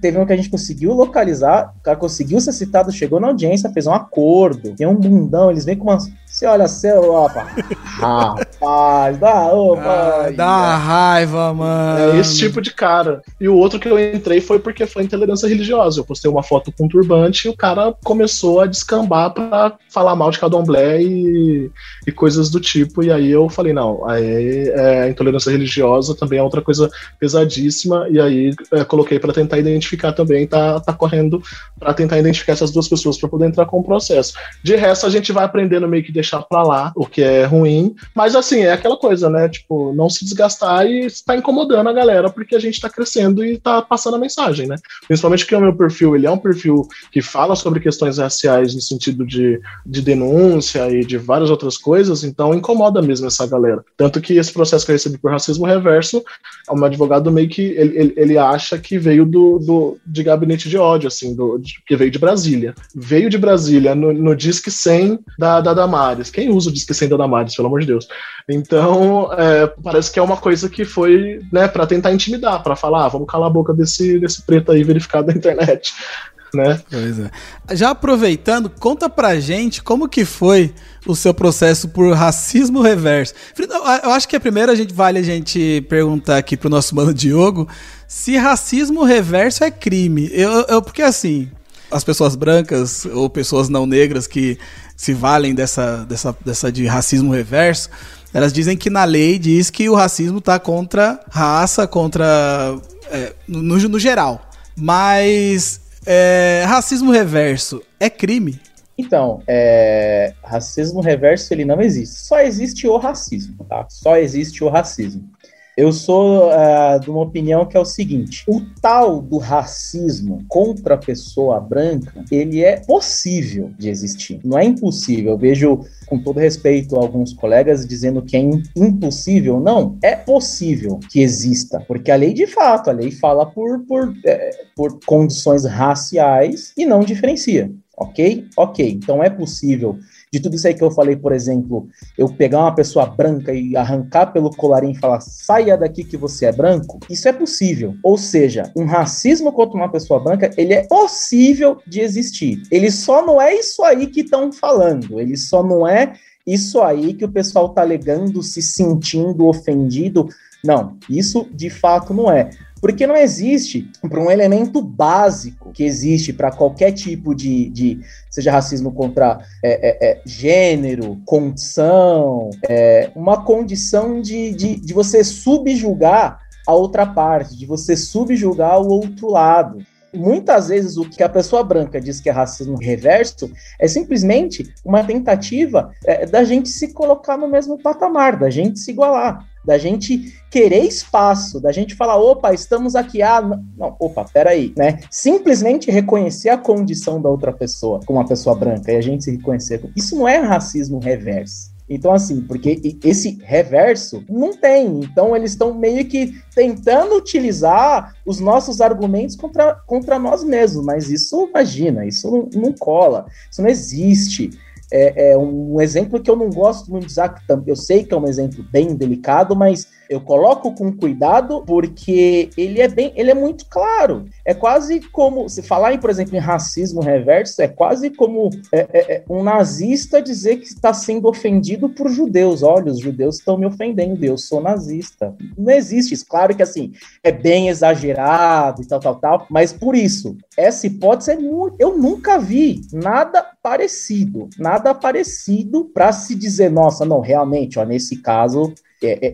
teve um que a gente conseguiu localizar, o cara conseguiu ser citado, chegou na audiência, fez um acordo, tem um bundão, eles vêm com umas você olha seu, opa. Rapaz, dá, opa. Ah, dá raiva, mano. É esse tipo de cara. E o outro que eu entrei foi porque foi intolerância religiosa. Eu postei uma foto com um turbante e o cara começou a descambar pra falar mal de Cadomblé e, e coisas do tipo. E aí eu falei, não, aí é, intolerância religiosa também é outra coisa pesadíssima. E aí é, coloquei para tentar identificar também, tá, tá correndo para tentar identificar essas duas pessoas para poder entrar com o processo. De resto, a gente vai aprendendo meio que deixar para lá, o que é ruim. Mas assim, é aquela coisa, né? Tipo, não se desgastar e está incomodando a galera, porque a gente está crescendo e está passando a mensagem, né? Principalmente que o meu perfil, ele é um perfil que fala sobre questões raciais no sentido de, de denúncia e de várias outras coisas, então incomoda mesmo essa galera. Tanto que esse processo que eu recebi por racismo reverso, o meu advogado meio que ele, ele, ele acha que veio do, do, de gabinete de ódio, assim, do, de, que veio de Brasília. Veio de Brasília no, no Disque 100 da, da Damar Damares. Quem usa o Disque Sem da Damares, pelo amor de Deus? Então, é, parece que é uma coisa que foi, né, para tentar intimidar, para falar, ah, vamos calar a boca desse, desse preto aí verificado na internet. Né? Pois é. Já aproveitando, conta pra gente como que foi o seu processo por racismo reverso. Eu acho que a primeira a gente vale a gente perguntar aqui pro nosso mano Diogo se racismo reverso é crime. Eu, eu porque assim, as pessoas brancas ou pessoas não negras que se valem dessa, dessa, dessa de racismo reverso, elas dizem que na lei diz que o racismo está contra raça, contra. É, no, no, geral. Mas é, racismo reverso é crime? Então, é, racismo reverso ele não existe. Só existe o racismo, tá? Só existe o racismo. Eu sou uh, de uma opinião que é o seguinte: o tal do racismo contra a pessoa branca, ele é possível de existir. Não é impossível. Eu vejo, com todo respeito, alguns colegas dizendo que é impossível. Não, é possível que exista, porque a lei, de fato, a lei fala por, por, é, por condições raciais e não diferencia Ok? Ok. Então é possível de tudo isso aí que eu falei, por exemplo, eu pegar uma pessoa branca e arrancar pelo colarinho e falar saia daqui que você é branco, isso é possível. Ou seja, um racismo contra uma pessoa branca, ele é possível de existir. Ele só não é isso aí que estão falando, ele só não é isso aí que o pessoal tá alegando, se sentindo ofendido. Não, isso de fato não é. Porque não existe para um elemento básico que existe para qualquer tipo de, de, seja racismo contra é, é, é, gênero, condição, é, uma condição de, de, de você subjugar a outra parte, de você subjugar o outro lado muitas vezes o que a pessoa branca diz que é racismo reverso é simplesmente uma tentativa é, da gente se colocar no mesmo patamar, da gente se igualar da gente querer espaço, da gente falar, opa, estamos aqui, ah, não, opa, peraí, né? Simplesmente reconhecer a condição da outra pessoa como uma pessoa branca e a gente se reconhecer. Isso não é racismo reverso. Então, assim, porque esse reverso não tem. Então, eles estão meio que tentando utilizar os nossos argumentos contra, contra nós mesmos. Mas isso, imagina, isso não, não cola, isso não existe é, é, um exemplo que eu não gosto muito de usar, eu sei que é um exemplo bem delicado, mas eu coloco com cuidado porque ele é bem, ele é muito claro. É quase como se falar em, por exemplo, em racismo reverso, é quase como é, é, é um nazista dizer que está sendo ofendido por judeus. Olha, os judeus estão me ofendendo, eu sou nazista. Não existe isso. Claro que assim é bem exagerado e tal, tal, tal. Mas por isso essa hipótese é muito. Eu nunca vi nada parecido, nada parecido para se dizer, nossa, não, realmente, ó, nesse caso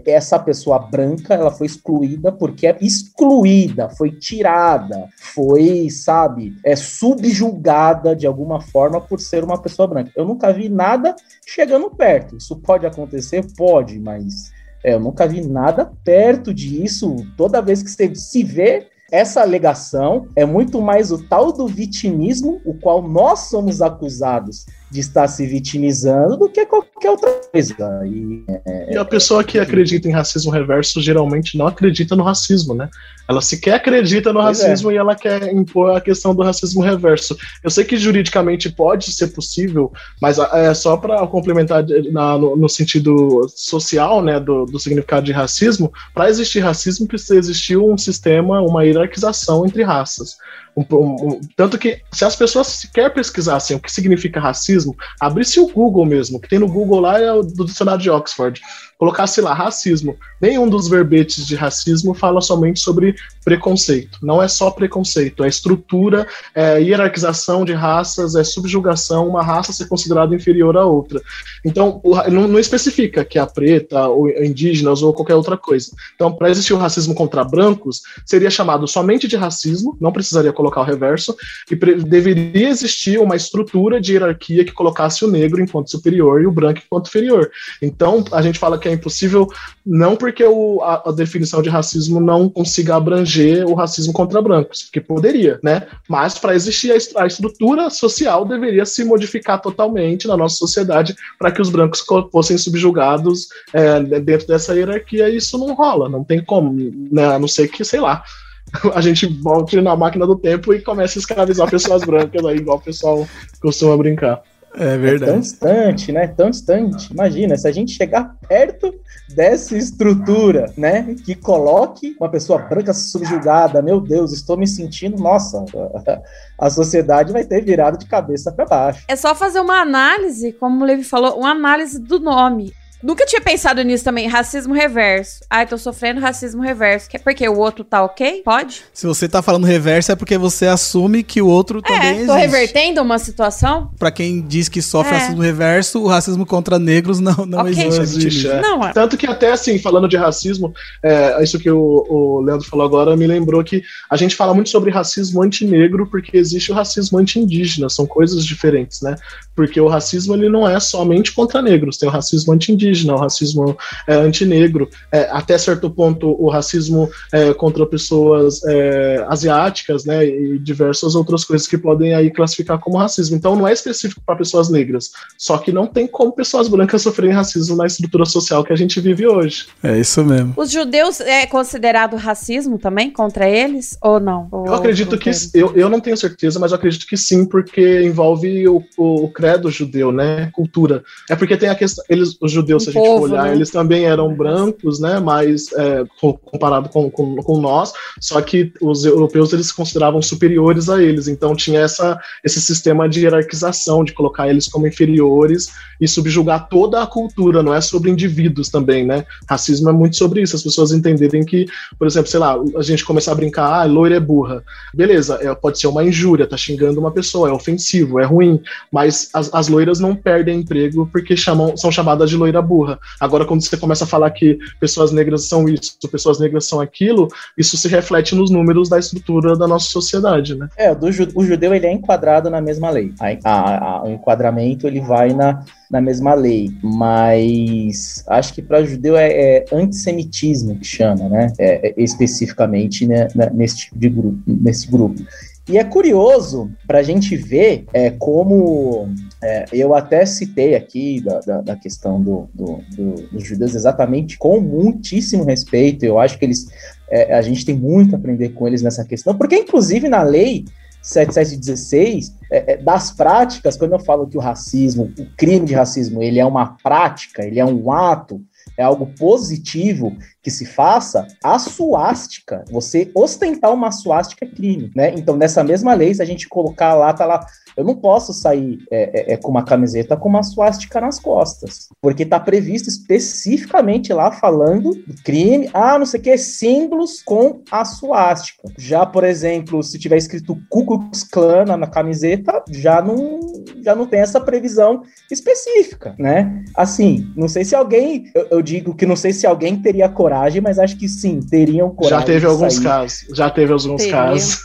essa pessoa branca ela foi excluída porque é excluída, foi tirada, foi, sabe, é subjugada de alguma forma por ser uma pessoa branca. Eu nunca vi nada chegando perto. Isso pode acontecer? Pode, mas é, eu nunca vi nada perto disso. Toda vez que você se vê, essa alegação é muito mais o tal do vitimismo, o qual nós somos acusados de estar se vitimizando do que qualquer outra coisa. E, é, e a pessoa que acredita em racismo reverso geralmente não acredita no racismo, né? Ela sequer acredita no pois é. racismo é. e ela quer impor a questão do racismo reverso. Eu sei que juridicamente pode ser possível, mas é só para complementar na, no, no, sentido social, né, do, do significado de racismo. Para existir racismo precisa existir um sistema, uma hierarquização entre raças. Um, um, tanto que, se as pessoas sequer pesquisassem o que significa racismo, abrisse o Google mesmo, que tem no Google lá é do dicionário de Oxford colocasse lá racismo, nenhum dos verbetes de racismo fala somente sobre preconceito. Não é só preconceito, é estrutura, é hierarquização de raças, é subjugação, uma raça ser considerada inferior à outra. Então, não, não especifica que é a preta, ou indígenas, ou qualquer outra coisa. Então, para existir o racismo contra brancos, seria chamado somente de racismo, não precisaria colocar o reverso, e deveria existir uma estrutura de hierarquia que colocasse o negro enquanto superior e o branco enquanto inferior. Então, a gente fala que que é impossível, não porque o, a, a, definição de racismo não consiga abranger o racismo contra brancos, porque poderia, né? Mas para existir a, a, estrutura social deveria se modificar totalmente na nossa sociedade para que os brancos fossem subjugados é, dentro dessa hierarquia. E isso não rola, não tem como, né? A não ser que, sei lá, a gente volte na máquina do tempo e comece a escravizar pessoas brancas aí, igual o pessoal costuma brincar. É verdade. É tão distante, né? Tão distante. Imagina, se a gente chegar perto dessa estrutura, né? Que coloque uma pessoa branca subjugada, meu Deus, estou me sentindo, nossa, a sociedade vai ter virado de cabeça para baixo. É só fazer uma análise, como o Levi falou, uma análise do nome. Nunca tinha pensado nisso também. Racismo reverso. Ai, tô sofrendo racismo reverso. É porque o outro tá ok? Pode? Se você tá falando reverso, é porque você assume que o outro é, também existe. tô revertendo uma situação? Pra quem diz que sofre é. racismo reverso, o racismo contra negros não, não okay. existe. Não, é. Tanto que até assim, falando de racismo, é, isso que o, o Leandro falou agora me lembrou que a gente fala muito sobre racismo antinegro porque existe o racismo anti-indígena. São coisas diferentes, né? Porque o racismo ele não é somente contra negros, tem o racismo anti-indígena indígena, o racismo é, antinegro, é, até certo ponto o racismo é, contra pessoas é, asiáticas, né, e diversas outras coisas que podem aí classificar como racismo. Então não é específico para pessoas negras, só que não tem como pessoas brancas sofrerem racismo na estrutura social que a gente vive hoje. É isso mesmo. Os judeus é considerado racismo também contra eles ou não? Ou eu acredito que eu, eu não tenho certeza, mas eu acredito que sim, porque envolve o, o, o credo judeu, né, cultura. É porque tem a questão, eles, os judeus, um se a gente povo, olhar, né? eles também eram brancos, né, mas é, comparado com, com, com nós, só que os europeus eles se consideravam superiores a eles, então tinha essa, esse sistema de hierarquização, de colocar eles como inferiores e subjugar toda a cultura, não é sobre indivíduos também, né? Racismo é muito sobre isso, as pessoas entenderem que, por exemplo, sei lá, a gente começar a brincar, ah, loira é burra. Beleza, é, pode ser uma injúria, tá xingando uma pessoa, é ofensivo, é ruim, mas as, as loiras não perdem emprego porque chamam, são chamadas de loira burra. Agora, quando você começa a falar que pessoas negras são isso, pessoas negras são aquilo, isso se reflete nos números da estrutura da nossa sociedade, né? É, do, o judeu ele é enquadrado na mesma lei. A, a, a, o enquadramento ele vai na, na mesma lei, mas acho que para judeu é, é, antissemitismo que chama, né? É, é, especificamente né, nesse tipo de grupo, nesse grupo. E é curioso para a gente ver é, como é, eu até citei aqui da, da, da questão do, do, do, dos judeus exatamente com muitíssimo respeito. Eu acho que eles é, a gente tem muito a aprender com eles nessa questão, porque inclusive na lei 7716, é, é, das práticas, quando eu falo que o racismo, o crime de racismo, ele é uma prática, ele é um ato, é algo positivo que se faça, a suástica, você ostentar uma suástica é crime, né? Então, nessa mesma lei, se a gente colocar lá, tá lá, eu não posso sair é, é, é com uma camiseta com uma suástica nas costas, porque tá previsto especificamente lá falando do crime, ah, não sei o que, símbolos com a suástica. Já, por exemplo, se tiver escrito Ku Klux Klan na camiseta, já não, já não tem essa previsão específica, né? Assim, não sei se alguém, eu, eu digo que não sei se alguém teria coragem mas acho que sim, teriam coragem. Já teve alguns sair. casos. Já teve alguns Teria. casos.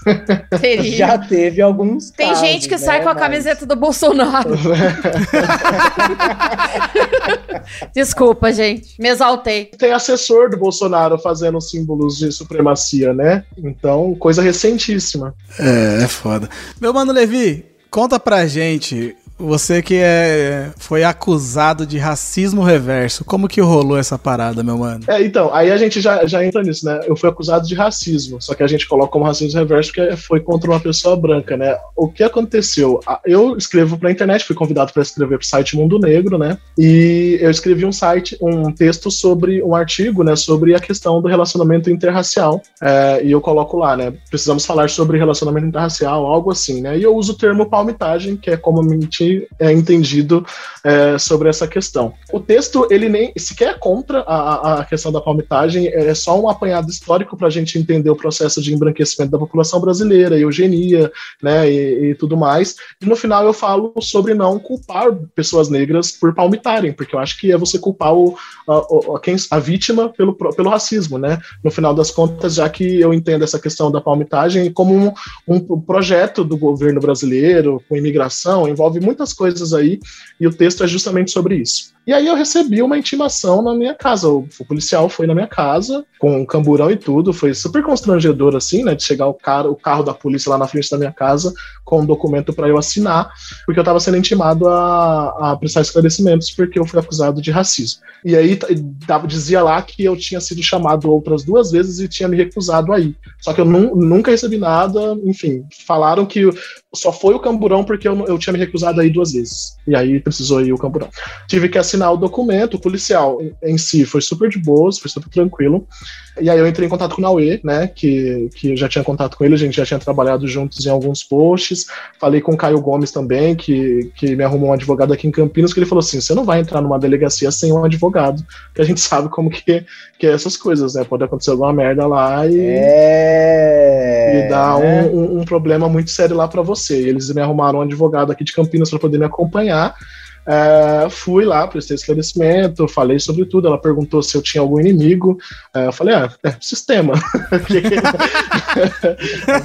Teria. Já teve alguns Tem casos. Tem gente que né, sai com a camiseta do Bolsonaro. Desculpa, gente. Me exaltei. Tem assessor do Bolsonaro fazendo símbolos de supremacia, né? Então, coisa recentíssima. É, é foda. Meu mano Levi, conta pra gente você que é, foi acusado de racismo reverso, como que rolou essa parada, meu mano? É, então, aí a gente já, já entra nisso, né? Eu fui acusado de racismo, só que a gente coloca como racismo reverso porque foi contra uma pessoa branca, né? O que aconteceu? Eu escrevo pra internet, fui convidado para escrever pro site Mundo Negro, né? E eu escrevi um site, um texto sobre um artigo, né? Sobre a questão do relacionamento interracial. É, e eu coloco lá, né? Precisamos falar sobre relacionamento interracial, algo assim, né? E eu uso o termo palmitagem, que é como é, entendido é, sobre essa questão. O texto, ele nem sequer é contra a, a questão da palmitagem, é só um apanhado histórico para a gente entender o processo de embranquecimento da população brasileira, eugenia, né, e, e, tudo mais. E no final eu falo sobre não culpar pessoas negras por palmitarem, porque eu acho que é você culpar o, a, a, quem, a vítima pelo, pelo racismo, né? No final das contas, já que eu entendo essa questão da palmitagem como um, um projeto do governo brasileiro, com imigração, envolve muita muitas coisas aí, e o texto é justamente sobre isso. E aí eu recebi uma intimação na minha casa. O, policial foi na minha casa, com um camburão e tudo. Foi super constrangedor, assim, né? De chegar o, cara, o carro da polícia lá na frente da minha casa com um documento para eu assinar, porque eu estava sendo intimado a, a prestar esclarecimentos porque eu fui acusado de racismo. E aí dizia lá que eu tinha sido chamado outras duas vezes e tinha me recusado aí. Só que eu nunca recebi nada, enfim. Falaram que só foi o camburão porque eu, eu tinha me recusado aí duas vezes. E aí precisou ir o camburão. Tive que assinar o documento, o policial em si foi super de boas, foi super tranquilo. E aí eu entrei em contato com o Naue, né, que, que eu já tinha contato com ele, a gente já tinha trabalhado juntos em alguns posts. Falei com o Caio Gomes também, que, que me arrumou um advogado aqui em Campinas, que ele falou assim, você não vai entrar numa delegacia sem um advogado, que a gente sabe como que, que é essas coisas, né, pode acontecer alguma merda lá e, é... e dar um, um, um problema muito sério lá para você. E eles me arrumaram um advogado aqui de Campinas para poder me acompanhar, é, fui lá, prestei esclarecimento, falei sobre tudo. Ela perguntou se eu tinha algum inimigo. É, eu falei, ah, é, sistema. O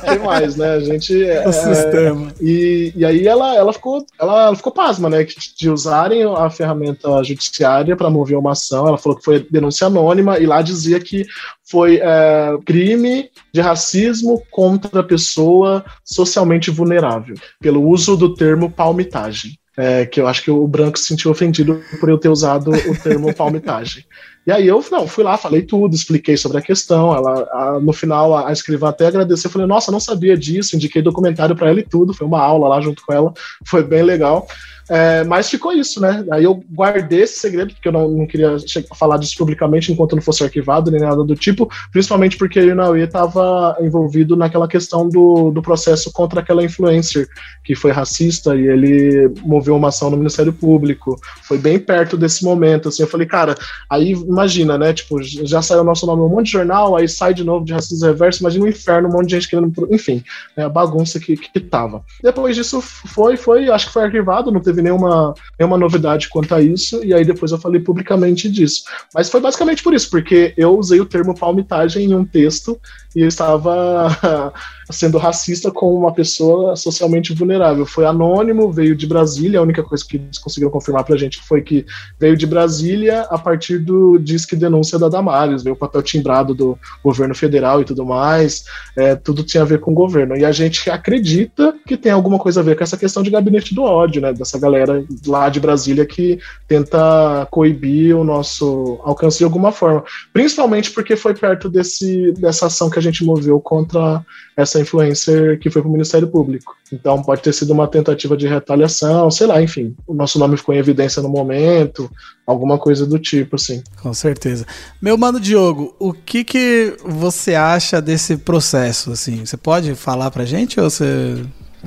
que mais, né? A gente. O sistema. E, e aí ela, ela, ficou, ela, ela ficou pasma, né? De usarem a ferramenta judiciária para mover uma ação. Ela falou que foi denúncia anônima e lá dizia que foi é, crime de racismo contra a pessoa socialmente vulnerável, pelo uso do termo palmitagem. É, que eu acho que o branco se sentiu ofendido por eu ter usado o termo palmitagem. E aí eu não, fui lá, falei tudo, expliquei sobre a questão. Ela, a, no final, a, a escrivã até agradeceu. Eu falei, nossa, não sabia disso, indiquei documentário para ela e tudo. Foi uma aula lá junto com ela, foi bem legal. É, mas ficou isso, né? Aí eu guardei esse segredo, porque eu não, não queria falar disso publicamente enquanto não fosse arquivado nem nada do tipo, principalmente porque o Inauê estava envolvido naquela questão do, do processo contra aquela influencer que foi racista e ele moveu uma ação no Ministério Público. Foi bem perto desse momento, assim. Eu falei, cara, aí imagina, né? Tipo, já saiu o nosso nome um monte de jornal, aí sai de novo de racismo reverso, imagina um inferno, um monte de gente querendo. Enfim, é a bagunça que, que tava. Depois disso foi, foi, acho que foi arquivado, não teve teve nenhuma, nenhuma novidade quanto a isso, e aí depois eu falei publicamente disso. Mas foi basicamente por isso, porque eu usei o termo palmitagem em um texto e eu estava sendo racista com uma pessoa socialmente vulnerável. Foi anônimo, veio de Brasília, a única coisa que eles conseguiram confirmar pra gente foi que veio de Brasília a partir do disque denúncia da Damares, veio o papel timbrado do governo federal e tudo mais, é, tudo tinha a ver com o governo. E a gente acredita que tem alguma coisa a ver com essa questão de gabinete do ódio, né, dessa galera lá de Brasília que tenta coibir o nosso alcance de alguma forma. Principalmente porque foi perto desse, dessa ação que a gente moveu contra essa influencer que foi para o Ministério Público. Então pode ter sido uma tentativa de retaliação, sei lá, enfim. O nosso nome ficou em evidência no momento, alguma coisa do tipo, assim. Com certeza. Meu mano Diogo, o que que você acha desse processo, assim? Você pode falar pra gente ou você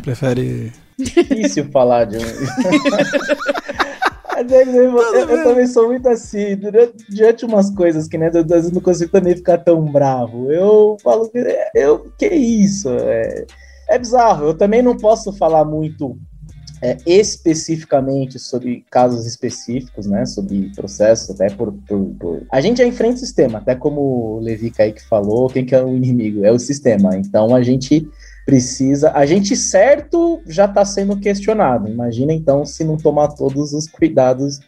prefere... Difícil falar de Eu, eu, eu, também sou muito assim, diante umas coisas que, né, às vezes não consigo também ficar tão bravo. Eu falo que, eu, que isso, é, é bizarro. Eu também não posso falar muito é, especificamente sobre casos específicos, né, sobre processos, até por, por, por, A gente já enfrenta o sistema, até como o Levi Kaique falou, quem que é o inimigo? É o sistema. Então a gente precisa. A gente certo já está sendo questionado. Imagina então se não tomar todos os cuidados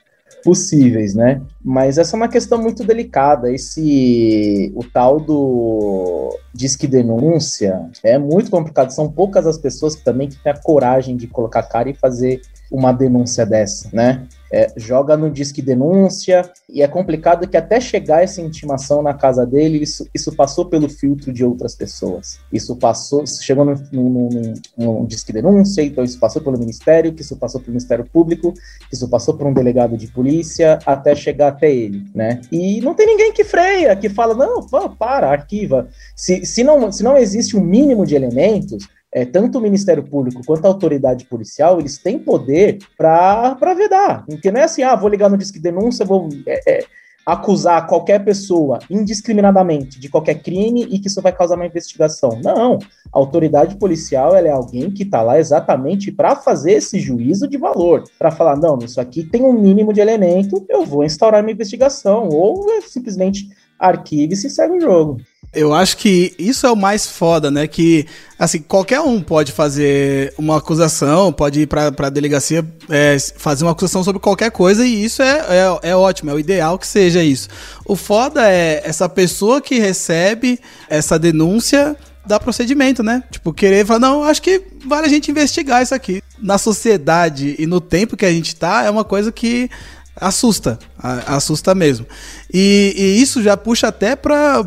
possíveis, né? Mas essa é uma questão muito delicada. Esse o tal do disque denúncia é muito complicado. São poucas as pessoas que também que têm a coragem de colocar cara e fazer uma denúncia dessa, né? É, joga no disque denúncia, e é complicado que até chegar essa intimação na casa dele, isso, isso passou pelo filtro de outras pessoas. Isso passou, chegou no, no, no, no disque denúncia, então isso passou pelo Ministério, que isso passou pelo Ministério Público, que isso passou por um delegado de polícia, até chegar até ele, né? E não tem ninguém que freia, que fala, não, para, arquiva. Se, se, não, se não existe um mínimo de elementos, é, tanto o Ministério Público quanto a autoridade policial, eles têm poder para vedar. Porque não é assim, ah, vou ligar no Disque Denúncia, vou é, é, acusar qualquer pessoa indiscriminadamente de qualquer crime e que isso vai causar uma investigação. Não. A autoridade policial ela é alguém que está lá exatamente para fazer esse juízo de valor, para falar, não, isso aqui tem um mínimo de elemento, eu vou instaurar uma investigação, ou é simplesmente arquive e se segue o jogo. Eu acho que isso é o mais foda, né? Que, assim, qualquer um pode fazer uma acusação, pode ir pra, pra delegacia é, fazer uma acusação sobre qualquer coisa e isso é, é, é ótimo, é o ideal que seja isso. O foda é essa pessoa que recebe essa denúncia dar procedimento, né? Tipo, querer falar, não, acho que vale a gente investigar isso aqui. Na sociedade e no tempo que a gente tá, é uma coisa que assusta, assusta mesmo. E, e, isso já puxa até para.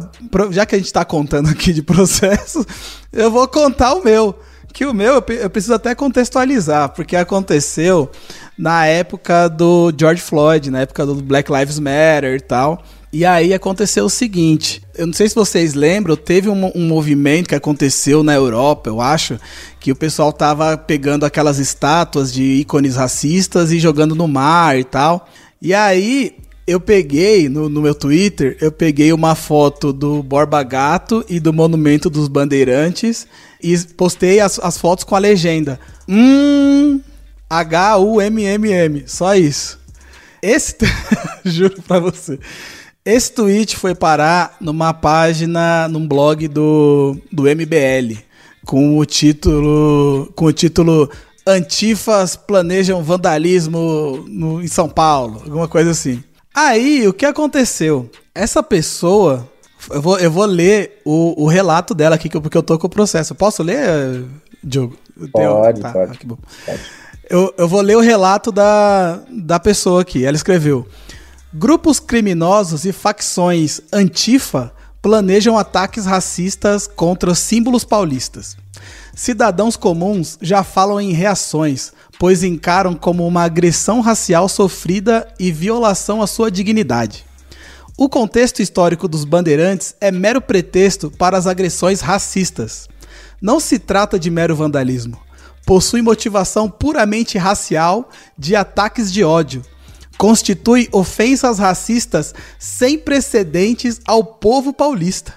Já que a gente está contando aqui de processo, eu vou contar o meu. Que o meu eu preciso até contextualizar, porque aconteceu na época do George Floyd, na época do Black Lives Matter e tal. E aí aconteceu o seguinte: eu não sei se vocês lembram, teve um, um, movimento que aconteceu na Europa, eu acho, que o pessoal tava pegando aquelas estátuas de ícones racistas e jogando no mar e tal. E aí eu peguei no, no, meu Twitter, eu peguei uma foto do Borba Gato e do Monumento dos Bandeirantes e postei as, as fotos com a legenda. Hum, H-U-M-M-M. Só isso. Esse. Juro pra você. Esse tweet foi parar numa página, num blog do, do MBL, com o título. Com o título Antifas planejam vandalismo no, em São Paulo, alguma coisa assim. Aí, o que aconteceu? Essa pessoa. Eu vou, eu vou ler o, o relato dela aqui, porque eu tô com o processo. Posso ler, Diogo? Pode, tá, pode. Ah. Eu, eu vou ler o relato da, da pessoa aqui. Ela escreveu: Grupos criminosos e facções antifa planejam ataques racistas contra símbolos paulistas. Cidadãos comuns já falam em reações, pois encaram como uma agressão racial sofrida e violação à sua dignidade. O contexto histórico dos bandeirantes é mero pretexto para as agressões racistas. Não se trata de mero vandalismo. Possui motivação puramente racial de ataques de ódio. Constitui ofensas racistas sem precedentes ao povo paulista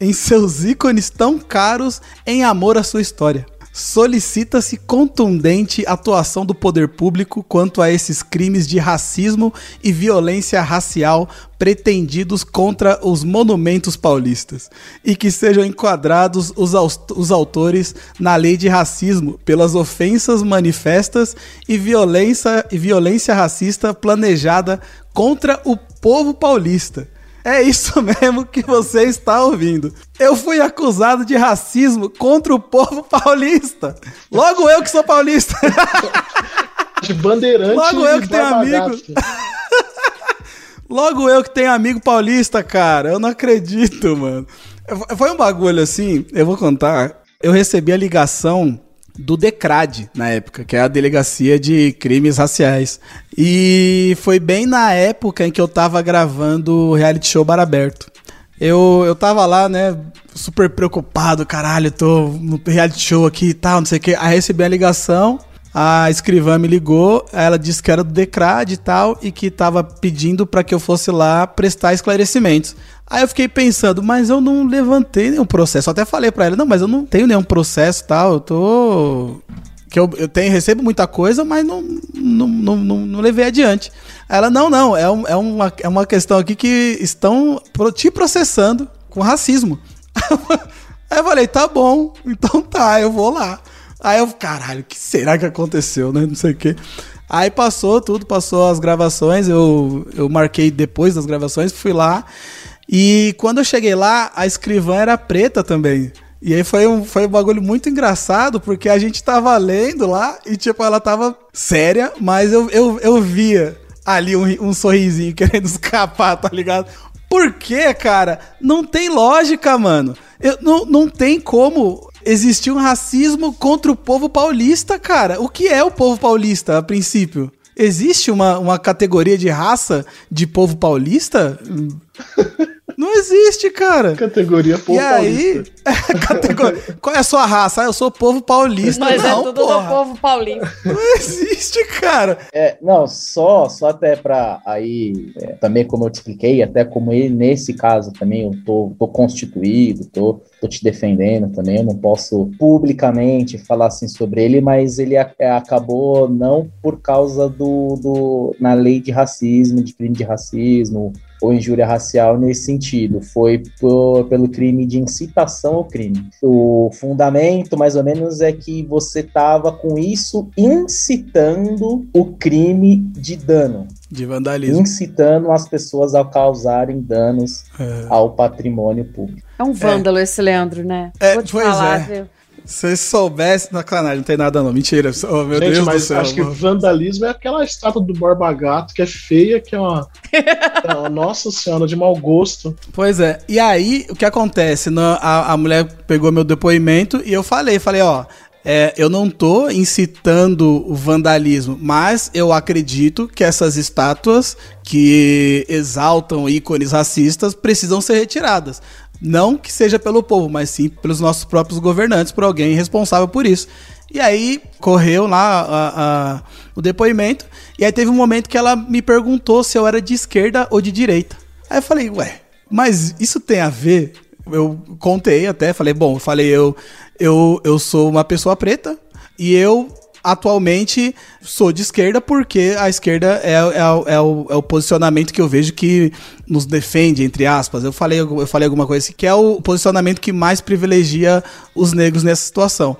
em seus ícones tão caros em amor à sua história. Solicita-se contundente atuação do poder público quanto a esses crimes de racismo e violência racial pretendidos contra os monumentos paulistas e que sejam enquadrados os, os autores na lei de racismo pelas ofensas manifestas e violência, e violência racista planejada contra o povo paulista é isso mesmo que você está ouvindo. Eu fui acusado de racismo contra o povo paulista. Logo eu que sou paulista. De bandeirante. Logo eu que tenho amigo. Logo eu que tenho amigo paulista, cara. Eu não acredito, mano. Foi um bagulho assim, eu vou contar. Eu recebi a ligação do DECRAD na época, que é a Delegacia de Crimes Raciais. E foi bem na época em que eu tava gravando o reality show Bar Aberto. Eu, eu tava lá, né, super preocupado, caralho, tô no reality show aqui e tal, não sei o que. Aí recebi a ligação, a escrivã me ligou, ela disse que era do Decrad e tal, e que tava pedindo para que eu fosse lá prestar esclarecimentos. Aí eu fiquei pensando, mas eu não levantei nenhum processo. Eu até falei para ela, não, mas eu não tenho nenhum processo tal, eu tô. Que eu, eu tenho, recebo muita coisa, mas não, não, não, não, não levei adiante. Aí ela, não, não, é, um, é, uma, é uma questão aqui que estão te processando com racismo. Aí eu falei, tá bom, então tá, eu vou lá. Aí eu, caralho, que será que aconteceu, né? Não sei o quê. Aí passou tudo, passou as gravações, eu, eu marquei depois das gravações, fui lá. E quando eu cheguei lá, a escrivã era preta também. E aí foi um, foi um bagulho muito engraçado, porque a gente tava lendo lá e, tipo, ela tava séria, mas eu, eu, eu via ali um, um sorrisinho querendo escapar, tá ligado? Por quê, cara? Não tem lógica, mano. Eu, não, não tem como existir um racismo contra o povo paulista, cara. O que é o povo paulista, a princípio? Existe uma, uma categoria de raça de povo paulista? Não existe, cara. Categoria povo e aí, categoria, qual é a sua raça? Ah, eu sou povo paulista. Mas é não, é tudo porra. do povo paulista. Não existe, cara. É, não, só, só até pra aí, é, também como eu te expliquei, até como ele, nesse caso também eu tô, tô constituído, tô, tô te defendendo também, eu não posso publicamente falar assim sobre ele, mas ele a, é, acabou não por causa do, do, na lei de racismo, de crime de racismo, ou injúria racial nesse sentido, foi por, pelo crime de incitação ao crime. O fundamento, mais ou menos, é que você estava com isso incitando o crime de dano. De vandalismo. Incitando as pessoas a causarem danos é. ao patrimônio público. É um vândalo é. esse Leandro, né? É, Vou te pois falar, é. Viu? Se soubesse, na canagem, não tem nada não. Mentira. Oh, meu Gente, Deus mas do céu. Acho mano. que vandalismo é aquela estátua do Borba Gato que é feia, que é uma, é uma nossa senhora de mau gosto. Pois é. E aí, o que acontece? A, a mulher pegou meu depoimento e eu falei, falei, ó, é, eu não tô incitando o vandalismo, mas eu acredito que essas estátuas que exaltam ícones racistas precisam ser retiradas. Não que seja pelo povo, mas sim pelos nossos próprios governantes, por alguém responsável por isso. E aí correu lá a, a, o depoimento, e aí teve um momento que ela me perguntou se eu era de esquerda ou de direita. Aí eu falei, ué, mas isso tem a ver? Eu contei até, falei, bom, falei, eu, eu, eu sou uma pessoa preta e eu atualmente sou de esquerda porque a esquerda é, é, é, o, é o posicionamento que eu vejo que nos defende, entre aspas. Eu falei, eu falei alguma coisa assim, que é o posicionamento que mais privilegia os negros nessa situação.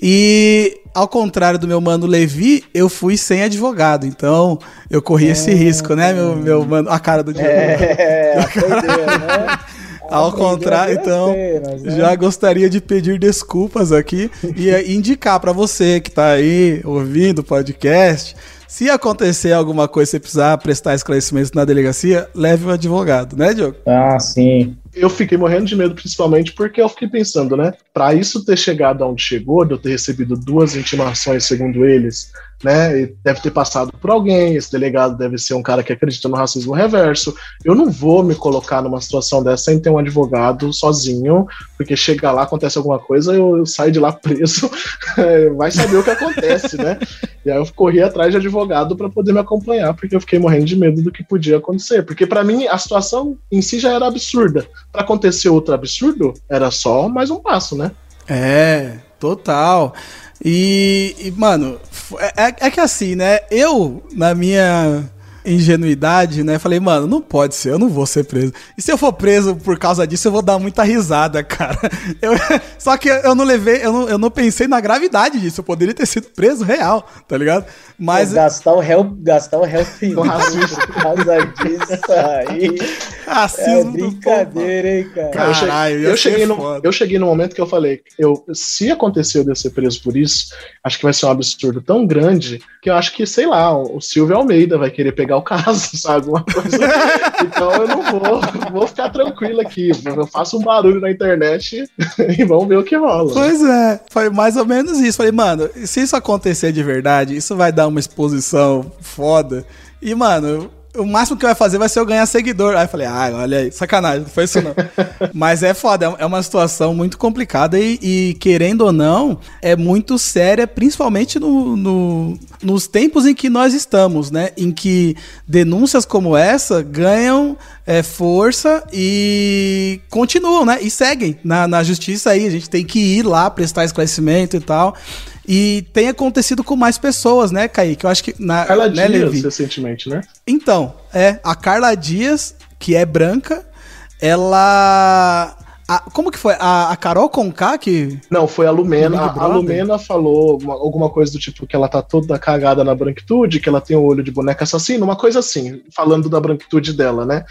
E ao contrário do meu mano Levi, eu fui sem advogado. Então, eu corri é... esse risco, né, meu, meu mano? A cara do Diogo. É, a ideia, né? Ao contrário, então, né? já gostaria de pedir desculpas aqui e indicar para você que está aí ouvindo o podcast se acontecer alguma coisa, você precisar prestar esclarecimentos na delegacia, leve um advogado, né, Diogo? Ah, sim. Eu fiquei morrendo de medo, principalmente porque eu fiquei pensando, né? Para isso ter chegado aonde chegou, de eu ter recebido duas intimações, segundo eles, né? Deve ter passado por alguém, esse delegado deve ser um cara que acredita no racismo reverso. Eu não vou me colocar numa situação dessa sem ter um advogado sozinho, porque chega lá, acontece alguma coisa, eu, eu saio de lá preso, vai saber o que acontece, né? E aí eu corri atrás de advogado para poder me acompanhar, porque eu fiquei morrendo de medo do que podia acontecer. Porque para mim a situação em si já era absurda. Para acontecer outro absurdo, era só mais um passo, né? É, total. E, e mano, é, é, é que assim, né? Eu, na minha ingenuidade, né? Falei, mano, não pode ser, eu não vou ser preso. E se eu for preso por causa disso, eu vou dar muita risada, cara. Eu, só que eu não levei, eu não, eu não pensei na gravidade disso. Eu poderia ter sido preso real, tá ligado? Mas. gastar o réu, gastar o réu por causa disso aí. Racismo é brincadeira, hein, cara. Caralho, eu, cheguei, eu, cheguei no, eu cheguei no momento que eu falei, eu, se aconteceu de eu ser preso por isso, acho que vai ser um absurdo tão grande que eu acho que, sei lá, o Silvio Almeida vai querer pegar o caso, sabe? Uma coisa. então eu não vou, vou ficar tranquilo aqui. Eu faço um barulho na internet e vamos ver o que rola. Pois é, foi mais ou menos isso. Falei, mano, se isso acontecer de verdade, isso vai dar uma exposição foda. E, mano, o máximo que vai fazer vai ser eu ganhar seguidor. Aí eu falei, ah, olha aí, sacanagem, não foi isso não. Mas é foda, é uma situação muito complicada e, e querendo ou não, é muito séria, principalmente no, no, nos tempos em que nós estamos, né? Em que denúncias como essa ganham é, força e continuam, né? E seguem na, na justiça aí. A gente tem que ir lá prestar esclarecimento e tal. E tem acontecido com mais pessoas, né, Kaique? Eu acho que. Na, Carla né, Dias, Levi? recentemente, né? Então, é. A Carla Dias, que é branca, ela. A, como que foi? A, a Carol Conká que. Não, foi a Lumena. A, a, Lumena falou uma, alguma coisa do tipo que ela tá toda cagada na branquitude, que ela tem o olho de boneca assassina, uma coisa assim, falando da branquitude dela, né?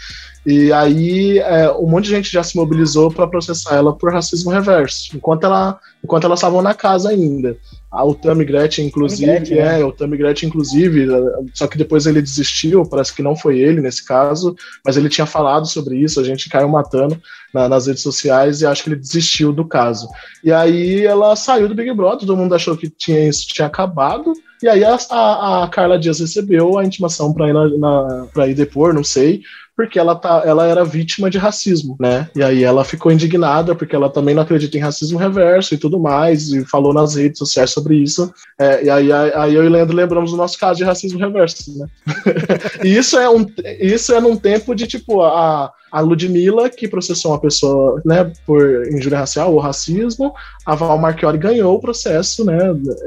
E aí é, um monte de gente já se mobilizou para processar ela por racismo reverso, enquanto ela enquanto elas estavam na casa ainda. A, o Tammy Gretchen, inclusive, Gretchen, é, né? o Tammy Gretchen, inclusive, só que depois ele desistiu, parece que não foi ele nesse caso, mas ele tinha falado sobre isso, a gente caiu matando na, nas redes sociais e acho que ele desistiu do caso. E aí ela saiu do Big Brother, todo mundo achou que tinha isso tinha acabado, e aí a, a, a Carla Dias recebeu a intimação para ir, na, na, ir depor, não sei, porque ela, tá, ela era vítima de racismo, né? E aí ela ficou indignada porque ela também não acredita em racismo reverso e tudo mais, e falou nas redes sociais sobre isso. É, e aí, aí eu e Leandro lembramos do nosso caso de racismo reverso, né? e isso é, um, isso é num tempo de tipo a a Ludmilla, que processou uma pessoa né, por injúria racial ou racismo, a Val Marchiori ganhou o processo, né,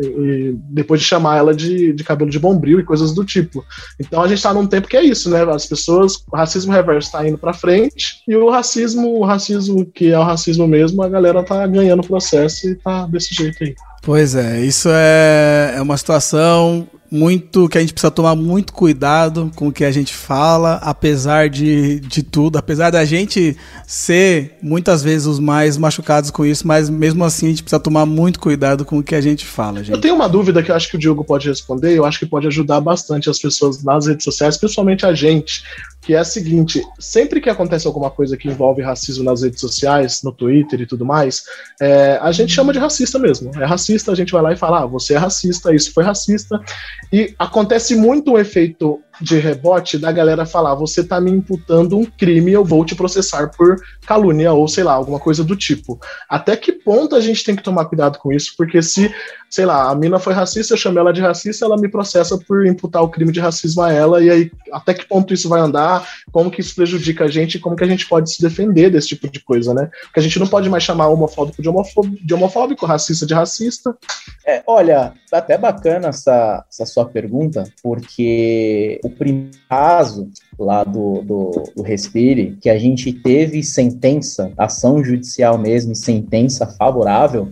e, depois de chamar ela de, de cabelo de bombril e coisas do tipo. Então a gente está num tempo que é isso, né, as pessoas, o racismo reverso está indo para frente e o racismo, o racismo que é o racismo mesmo, a galera tá ganhando processo e tá desse jeito aí. Pois é, isso é, é uma situação muito que a gente precisa tomar muito cuidado com o que a gente fala, apesar de, de tudo, apesar da gente ser muitas vezes os mais machucados com isso, mas mesmo assim a gente precisa tomar muito cuidado com o que a gente fala, gente. Eu tenho uma dúvida que eu acho que o Diogo pode responder, eu acho que pode ajudar bastante as pessoas nas redes sociais, principalmente a gente, que é a seguinte: sempre que acontece alguma coisa que envolve racismo nas redes sociais, no Twitter e tudo mais, é, a gente chama de racista mesmo. É racista, a gente vai lá e fala, ah, você é racista, isso foi racista. E acontece muito um efeito de rebote da galera falar: você tá me imputando um crime, eu vou te processar por calúnia ou sei lá, alguma coisa do tipo. Até que ponto a gente tem que tomar cuidado com isso? Porque se, sei lá, a mina foi racista, eu chamei ela de racista, ela me processa por imputar o crime de racismo a ela, e aí até que ponto isso vai andar? Como que isso prejudica a gente? Como que a gente pode se defender desse tipo de coisa, né? Porque a gente não pode mais chamar homofóbico de homofóbico, de homofóbico racista de racista. É, olha, até bacana essa, essa sua pergunta, porque o primeiro caso lá do, do, do, Respire, que a gente teve sentença, ação judicial mesmo, sentença favorável,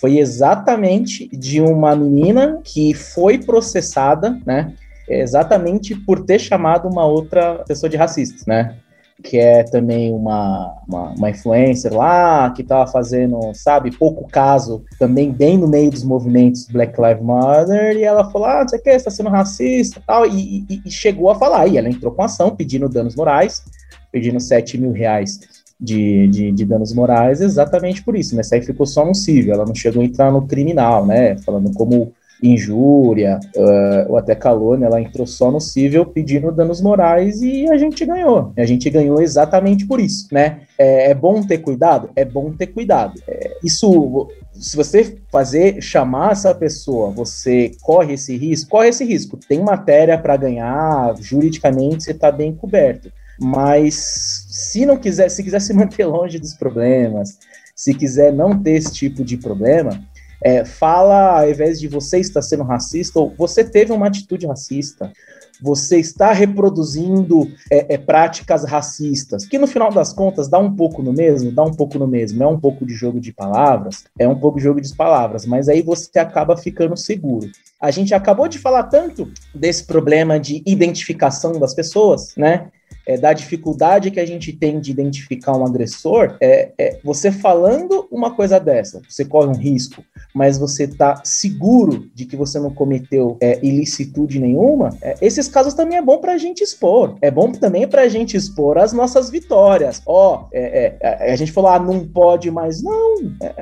foi exatamente de uma menina que foi processada, né? Exatamente por ter chamado uma outra pessoa de racista, né? Que é também uma, uma, uma influencer lá, que estava fazendo, sabe, pouco caso, também bem no meio dos movimentos Black Lives Matter, e ela falou, ah, não sei o que, está sendo racista tal, e, e, e chegou a falar, e ela entrou com ação pedindo danos morais, pedindo 7 mil reais de, de, de, danos morais exatamente por isso, né? Essa aí ficou só no civil, ela não chegou a entrar no criminal, né? Falando como injúria uh, ou até calúnia, ela entrou só no cível pedindo danos morais e a gente ganhou. A gente ganhou exatamente por isso, né? É, é bom ter cuidado? É bom ter cuidado. É, isso, se você fazer, chamar essa pessoa, você corre esse risco? Corre esse risco. Tem matéria para ganhar, juridicamente você está bem coberto. Mas se não quiser, se quiser se manter longe dos problemas, se quiser não ter esse tipo de problema, é, fala, ao invés de você estar sendo racista, ou você teve uma atitude racista, você está reproduzindo é, é, práticas racistas, que no final das contas dá um pouco no mesmo, dá um pouco no mesmo, é um pouco de jogo de palavras, é um pouco de jogo de palavras, mas aí você acaba ficando seguro. A gente acabou de falar tanto desse problema de identificação das pessoas, né? É, da dificuldade que a gente tem de identificar um agressor, é, é, você falando uma coisa dessa, você corre um risco, mas você está seguro de que você não cometeu é, ilicitude nenhuma, é, esses casos também é bom para a gente expor. É bom também para a gente expor as nossas vitórias. Ó, é, é, a gente falou, ah, não pode mais. Não.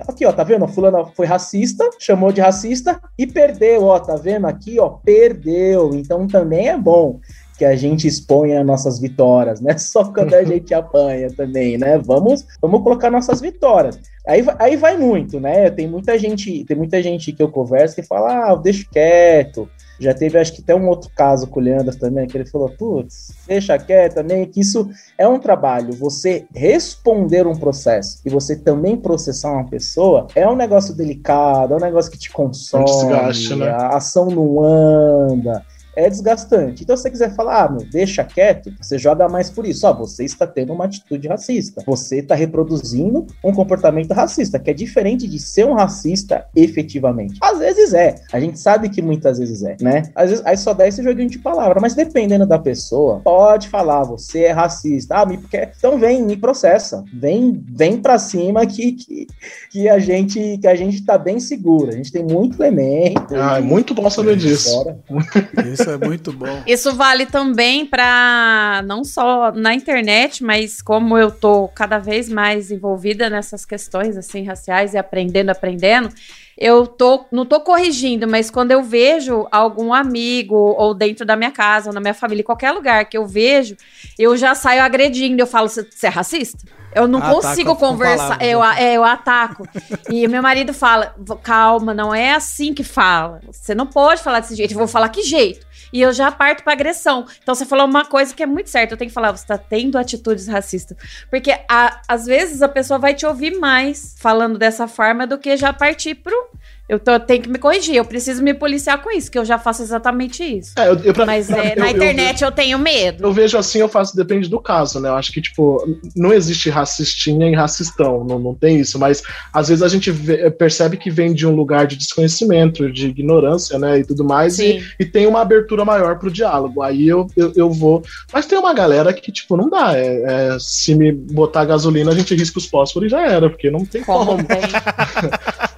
aqui, ó, tá vendo? A fulana foi racista, chamou de racista e perdeu. Ó, tá vendo? Aqui, ó, perdeu. Então também é bom que a gente exponha nossas vitórias, né? Só quando a gente apanha também, né? Vamos, vamos colocar nossas vitórias. Aí, aí vai muito, né? Tem muita gente, tem muita gente que eu converso que fala, ah, deixa quieto. Já teve, acho que até um outro caso com o Leandro também, que ele falou, putz, deixa quieto também, que isso é um trabalho. Você responder um processo e você também processar uma pessoa é um negócio delicado, é um negócio que te consome, Desgaste, né? a ação não anda é desgastante. Então, se você quiser falar, ah, meu, deixa quieto, você joga mais por isso. Ó, você está tendo uma atitude racista. Você está reproduzindo um comportamento racista, que é diferente de ser um racista efetivamente. Às vezes é. A gente sabe que muitas vezes é, né? Às vezes aí só dá esse joguinho de palavra, mas dependendo da pessoa, pode falar, você é racista. Ah, me quer. Então vem, me processa. Vem, vem para cima que, que, que a gente que a gente tá bem seguro. A gente tem muito elemento. Ah, é muito bom saber disso. Isso isso é muito bom. Isso vale também para não só na internet, mas como eu tô cada vez mais envolvida nessas questões assim raciais e aprendendo, aprendendo, eu tô não tô corrigindo, mas quando eu vejo algum amigo ou dentro da minha casa, ou na minha família, qualquer lugar que eu vejo, eu já saio agredindo, eu falo, você é racista? Eu não Ataca consigo conversar, eu, é, eu ataco. e meu marido fala: calma, não é assim que fala. Você não pode falar desse jeito. Eu vou falar que jeito e eu já parto pra agressão. Então você falou uma coisa que é muito certa. Eu tenho que falar, você tá tendo atitudes racistas. Porque a, às vezes a pessoa vai te ouvir mais falando dessa forma do que já partir pro eu, tô, eu tenho que me corrigir, eu preciso me policiar com isso, que eu já faço exatamente isso. É, eu, eu, pra, Mas pra, é, na internet eu, tenho medo. Eu vejo assim, eu faço, depende do caso, né? Eu acho que, tipo, não existe racistinha e racistão, não, não tem isso, mas às vezes a gente vê, percebe que vem de um lugar de desconhecimento, de ignorância, né? E tudo mais, e, e, tem uma abertura maior pro diálogo. Aí eu, eu, eu, vou. Mas tem uma galera que, tipo, não dá. É, é, se me botar gasolina, a gente risca os fósforos e já era, porque não tem como. Como tem.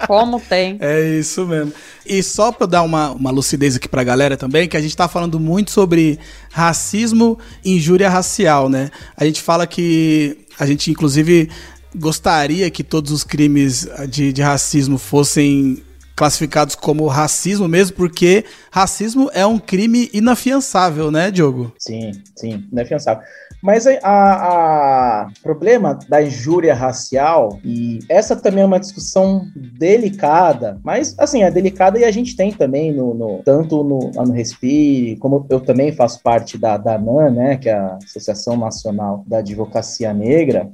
como tem. É, é isso mesmo. E só para dar uma, uma lucidez aqui pra galera também, que a gente tá falando muito sobre racismo e injúria racial, né? A gente fala que a gente, inclusive, gostaria que todos os crimes de, de racismo fossem classificados como racismo mesmo, porque racismo é um crime inafiançável, né, Diogo? Sim, sim, inafiançável. Mas a, problema da injúria racial, e essa também é uma discussão delicada, mas assim, é delicada e a gente tem também no, no tanto no, no Respire, como eu também faço parte da, da ANAN, né, que é a Associação Nacional da Advocacia Negra,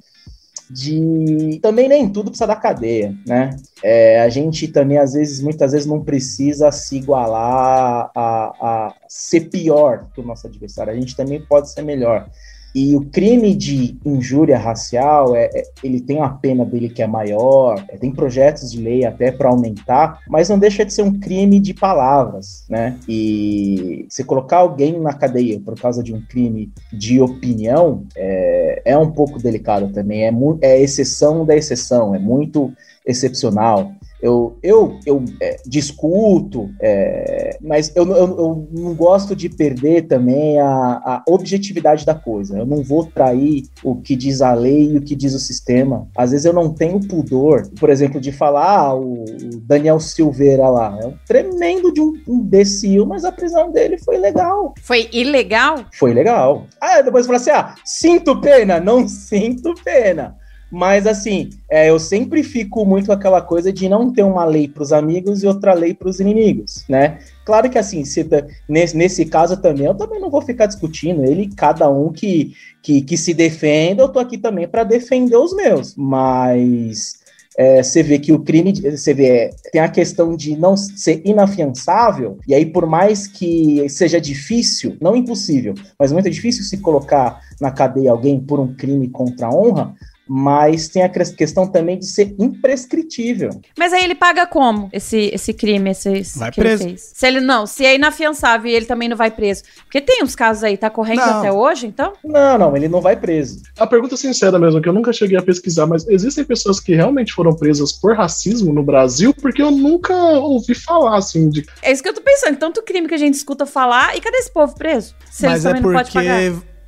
de também nem tudo precisa da cadeia, né? É, a gente também, às vezes, muitas vezes, não precisa se igualar a, a ser pior que o nosso adversário. A gente também pode ser melhor. E o crime de injúria racial, é, é, ele tem a pena dele que é maior, é, tem projetos de lei até para aumentar, mas não deixa de ser um crime de palavras, né? E se colocar alguém na cadeia por causa de um crime de opinião é, é um pouco delicado também, é, é exceção da exceção, é muito excepcional eu, eu, eu é, discuto, é, mas eu, eu, eu, não gosto de perder também a, a, objetividade da coisa. Eu não vou trair o que diz a lei e o que diz o sistema. Às vezes eu não tenho pudor, por exemplo, de falar ah, o, Daniel Silveira lá. É um tremendo de um imbecil, mas a prisão dele foi legal. Foi ilegal? Foi legal. Ah, depois fala assim: ah, sinto pena? Não sinto pena. Mas, assim, é, eu sempre fico muito com aquela coisa de não ter uma lei para os amigos e outra lei para os inimigos, né? Claro que, assim, se, nesse, nesse caso também, eu também não vou ficar discutindo. Ele, cada um que, que, que se defenda, eu tô aqui também para defender os meus. Mas é, você vê que o crime, você vê, tem a questão de não ser inafiançável, e aí por mais que seja difícil, não impossível, mas muito difícil se colocar na cadeia alguém por um crime contra a honra, mas tem a questão também de ser imprescritível. Mas aí ele paga como esse, esse crime, esse, vai que preso. ele fez? Se ele não, se é inafiançável e ele também não vai preso. Porque tem uns casos aí, tá correndo não. até hoje, então? Não, não, ele não vai preso. A pergunta sincera mesmo, que eu nunca cheguei a pesquisar, mas existem pessoas que realmente foram presas por racismo no Brasil? Porque eu nunca ouvi falar, assim, de... É isso que eu tô pensando, tanto crime que a gente escuta falar, e cadê esse povo preso? Se mas é porque...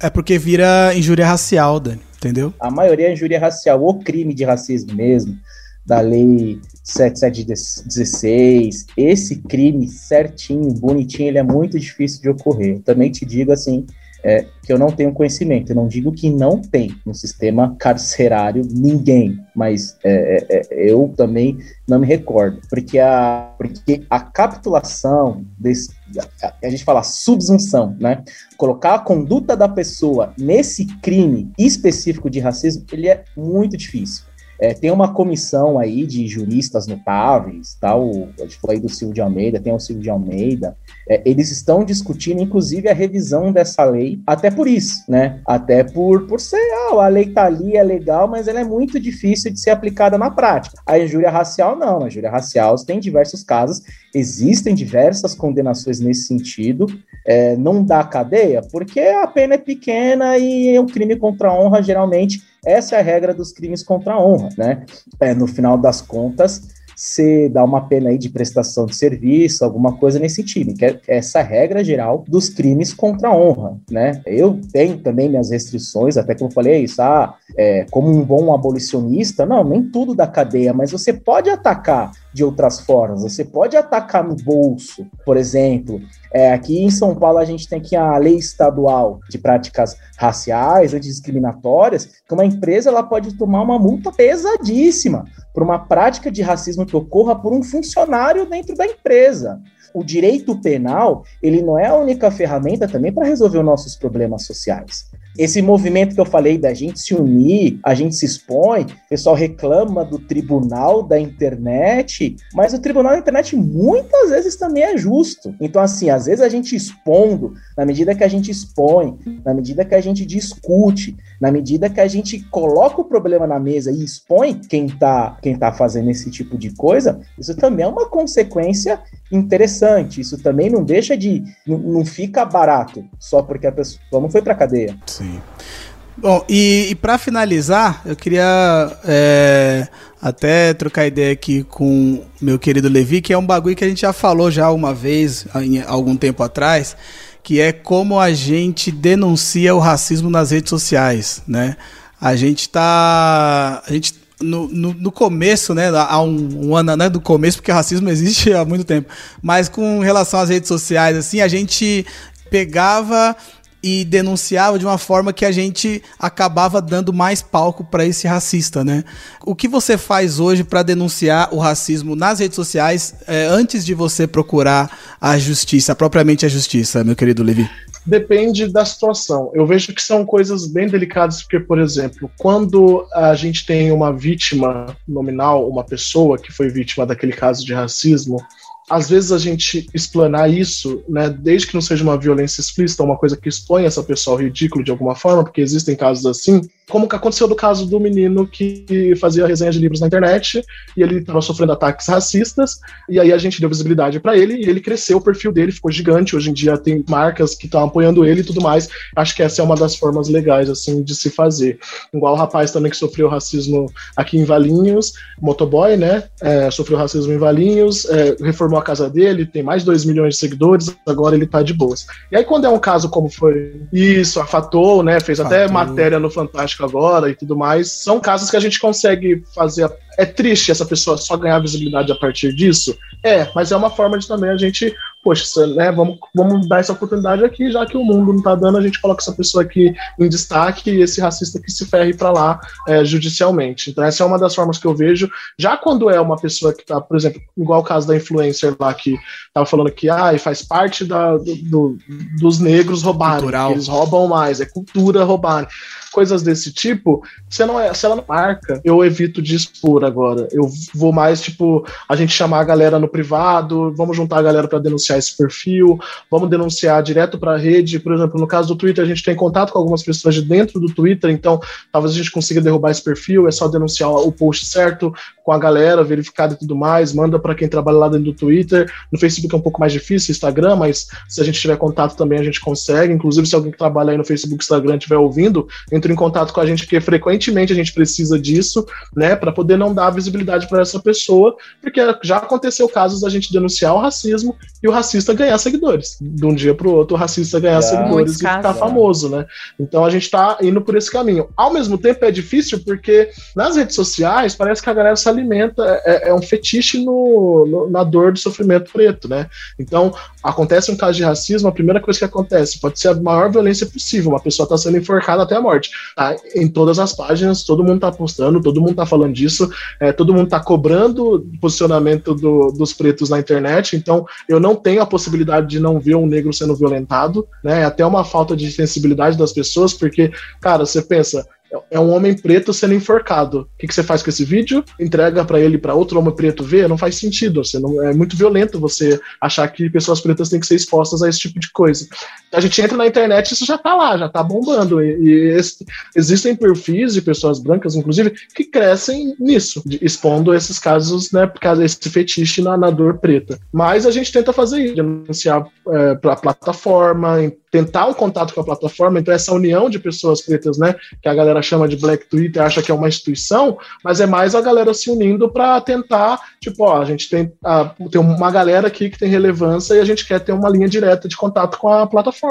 É porque vira injúria racial, Dani entendeu? A maioria é injúria racial, ou crime de racismo mesmo, da lei 7716. Esse crime certinho, bonitinho, ele é muito difícil de ocorrer. também te digo assim, é, que eu não tenho conhecimento. Eu não digo que não tem no sistema carcerário ninguém, mas é, é, é eu também não me recordo, porque a, porque a capitulação desse, a, a gente fala subsunção, né? Colocar a conduta da pessoa nesse crime específico de racismo, ele é muito difícil. É, tem uma comissão aí de juristas notáveis, tal, a gente falou aí do Silvio de Almeida, tem o Silvio de Almeida, é, eles estão discutindo, inclusive, a revisão dessa lei, até por isso, né? Até por, por ser, ah, a lei tá ali, é legal, mas ela é muito difícil de ser aplicada na prática. A injúria racial, não, a injúria racial tem diversos casos, existem diversas condenações nesse sentido, é, não dá cadeia, porque a pena é pequena e é um crime contra a honra, geralmente, essa é a regra dos crimes contra a honra, né? É, no final das contas, você dá uma pena aí de prestação de serviço, alguma coisa nesse time, que é essa regra geral dos crimes contra a honra, né? Eu tenho também minhas restrições, até como eu falei, isso, ah, é, como um bom abolicionista, não, nem tudo da cadeia, mas você pode atacar de outras formas, você pode atacar no bolso, por exemplo, é, aqui em São Paulo a gente tem aqui a lei estadual de práticas raciais, antidiscriminatórias, que uma empresa ela pode tomar uma multa pesadíssima por uma prática de racismo que ocorra por um funcionário dentro da empresa. O direito penal, ele não é a única ferramenta também para resolver os nossos problemas sociais. Esse movimento que eu falei da gente se unir, a gente se expõe, o pessoal reclama do tribunal da internet, mas o tribunal da internet muitas vezes também é justo. Então, assim, às vezes a gente expondo, na medida que a gente expõe, na medida que a gente discute, na medida que a gente coloca o problema na mesa e expõe quem tá, quem tá fazendo esse tipo de coisa, isso também é uma consequência interessante. Isso também não deixa de. não, não fica barato só porque a pessoa não foi pra cadeia. Sim. Sim. Bom, e, e para finalizar, eu queria é, até trocar ideia aqui com meu querido Levi, que é um bagulho que a gente já falou já uma vez, em algum tempo atrás, que é como a gente denuncia o racismo nas redes sociais, né? A gente tá. A gente no, no, no, começo, né, há um, um, ano, né, do começo, porque racismo existe há muito tempo, mas com relação às redes sociais, assim, a gente pegava e denunciava de uma forma que a gente acabava dando mais palco para esse racista, né? O que você faz hoje para denunciar o racismo nas redes sociais é, antes de você procurar a justiça, propriamente a justiça, meu querido Levi? Depende da situação. Eu vejo que são coisas bem delicadas, porque, por exemplo, quando a gente tem uma vítima nominal, uma pessoa que foi vítima daquele caso de racismo, às vezes a gente explanar isso, né, desde que não seja uma violência explícita, uma coisa que expõe essa pessoa ao ridículo de alguma forma, porque existem casos assim, como que aconteceu do caso do menino que fazia resenha de livros na internet e ele estava sofrendo ataques racistas, e aí a gente deu visibilidade para ele e ele cresceu, o perfil dele ficou gigante. Hoje em dia tem marcas que estão apoiando ele e tudo mais. Acho que essa é uma das formas legais assim de se fazer. Igual o rapaz também que sofreu racismo aqui em Valinhos, motoboy, né? É, sofreu racismo em Valinhos, é, reformou a casa dele, tem mais de 2 milhões de seguidores, agora ele tá de boas. E aí, quando é um caso como foi isso, a Fatou, né? Fez Fatou. até matéria no Fantástico agora e tudo mais, são casos que a gente consegue fazer. É triste essa pessoa só ganhar visibilidade a partir disso? É, mas é uma forma de também a gente poxa, né, vamos, vamos dar essa oportunidade aqui, já que o mundo não está dando, a gente coloca essa pessoa aqui em destaque e esse racista que se ferre para lá é, judicialmente. Então, essa é uma das formas que eu vejo. Já quando é uma pessoa que está, por exemplo, igual o caso da influencer lá que estava falando que ah, faz parte da, do, do, dos negros roubarem, eles roubam mais, é cultura roubar coisas desse tipo, se, não é, se ela não marca, eu evito de expor agora. Eu vou mais, tipo, a gente chamar a galera no privado, vamos juntar a galera para denunciar esse perfil, vamos denunciar direto para a rede. Por exemplo, no caso do Twitter, a gente tem contato com algumas pessoas de dentro do Twitter, então talvez a gente consiga derrubar esse perfil, é só denunciar o post certo com a galera, verificado e tudo mais, manda para quem trabalha lá dentro do Twitter. No Facebook é um pouco mais difícil, Instagram, mas se a gente tiver contato também a gente consegue. Inclusive, se alguém que trabalha aí no Facebook, Instagram estiver ouvindo, entre em contato com a gente, porque frequentemente a gente precisa disso, né, para poder não dar visibilidade para essa pessoa, porque já aconteceu casos da gente denunciar o racismo e o racista ganhar seguidores. De um dia para o outro, o racista ganhar seguidores e ficar casos, famoso, né? Então a gente está indo por esse caminho. Ao mesmo tempo é difícil porque nas redes sociais parece que a galera se alimenta, é, é um fetiche no, no, na dor do sofrimento preto, né? Então acontece um caso de racismo, a primeira coisa que acontece pode ser a maior violência possível, uma pessoa está sendo enforcada até a morte. Tá? Em todas as páginas, todo mundo está postando, todo mundo está falando disso, é, todo mundo está cobrando posicionamento do, dos pretos na internet, então eu não tenho a possibilidade de não ver um negro sendo violentado, né? É até uma falta de sensibilidade das pessoas, porque, cara, você pensa, é um homem preto sendo enforcado. O que, que você faz com esse vídeo? Entrega para ele para outro homem preto ver? Não faz sentido. Você não, é muito violento você achar que pessoas pretas têm que ser expostas a esse tipo de coisa. A gente entra na internet e isso já tá lá, já tá bombando. E, e esse, existem perfis de pessoas brancas, inclusive, que crescem nisso, de, expondo esses casos, né, desse fetiche na, na dor preta. Mas a gente tenta fazer isso, denunciar é, para a plataforma, tentar um contato com a plataforma, então essa união de pessoas pretas, né, que a galera chama de Black Twitter, acha que é uma instituição, mas é mais a galera se unindo para tentar, tipo, ó, a gente tem, a, tem uma galera aqui que tem relevância e a gente quer ter uma linha direta de contato com a plataforma,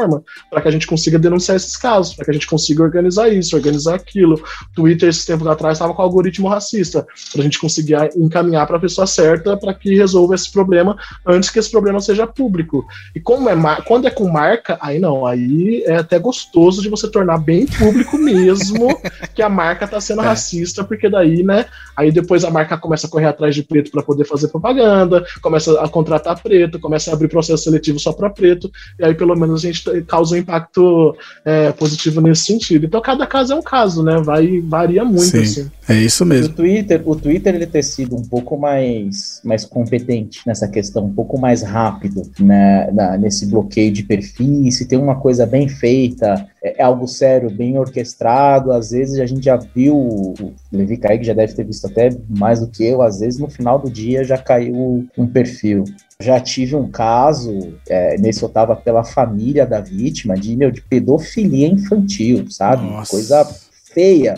para que a gente consiga denunciar esses casos, para que a gente consiga organizar isso, organizar aquilo. Twitter, esses tempos atrás, estava com algoritmo racista, para a gente conseguir encaminhar para a pessoa certa para que resolva esse problema antes que esse problema seja público. E como é quando é com marca, aí não, aí é até gostoso de você tornar bem público mesmo que a marca tá sendo é. racista, porque daí, né? Aí depois a marca começa a correr atrás de preto para poder fazer propaganda, começa a contratar preto, começa a abrir processo seletivo só para preto, e aí pelo menos a gente causa um impacto é, positivo nesse sentido. Então cada caso é um caso, né? Vai varia muito Sim, assim. É isso mesmo. O Twitter, o Twitter ele ter sido um pouco mais mais competente nessa questão, um pouco mais rápido, né, na, nesse bloqueio de perfis, se tem uma coisa bem feita, é, é, algo sério, bem orquestrado. Às vezes a gente já viu, o Levi Kaique já deve ter visto até mais do que eu, às vezes no final do dia já caiu um perfil. Já tive um caso, é, nesse eu tava pela família da vítima, de, meu, de pedofilia infantil, sabe? Nossa. Coisa feia.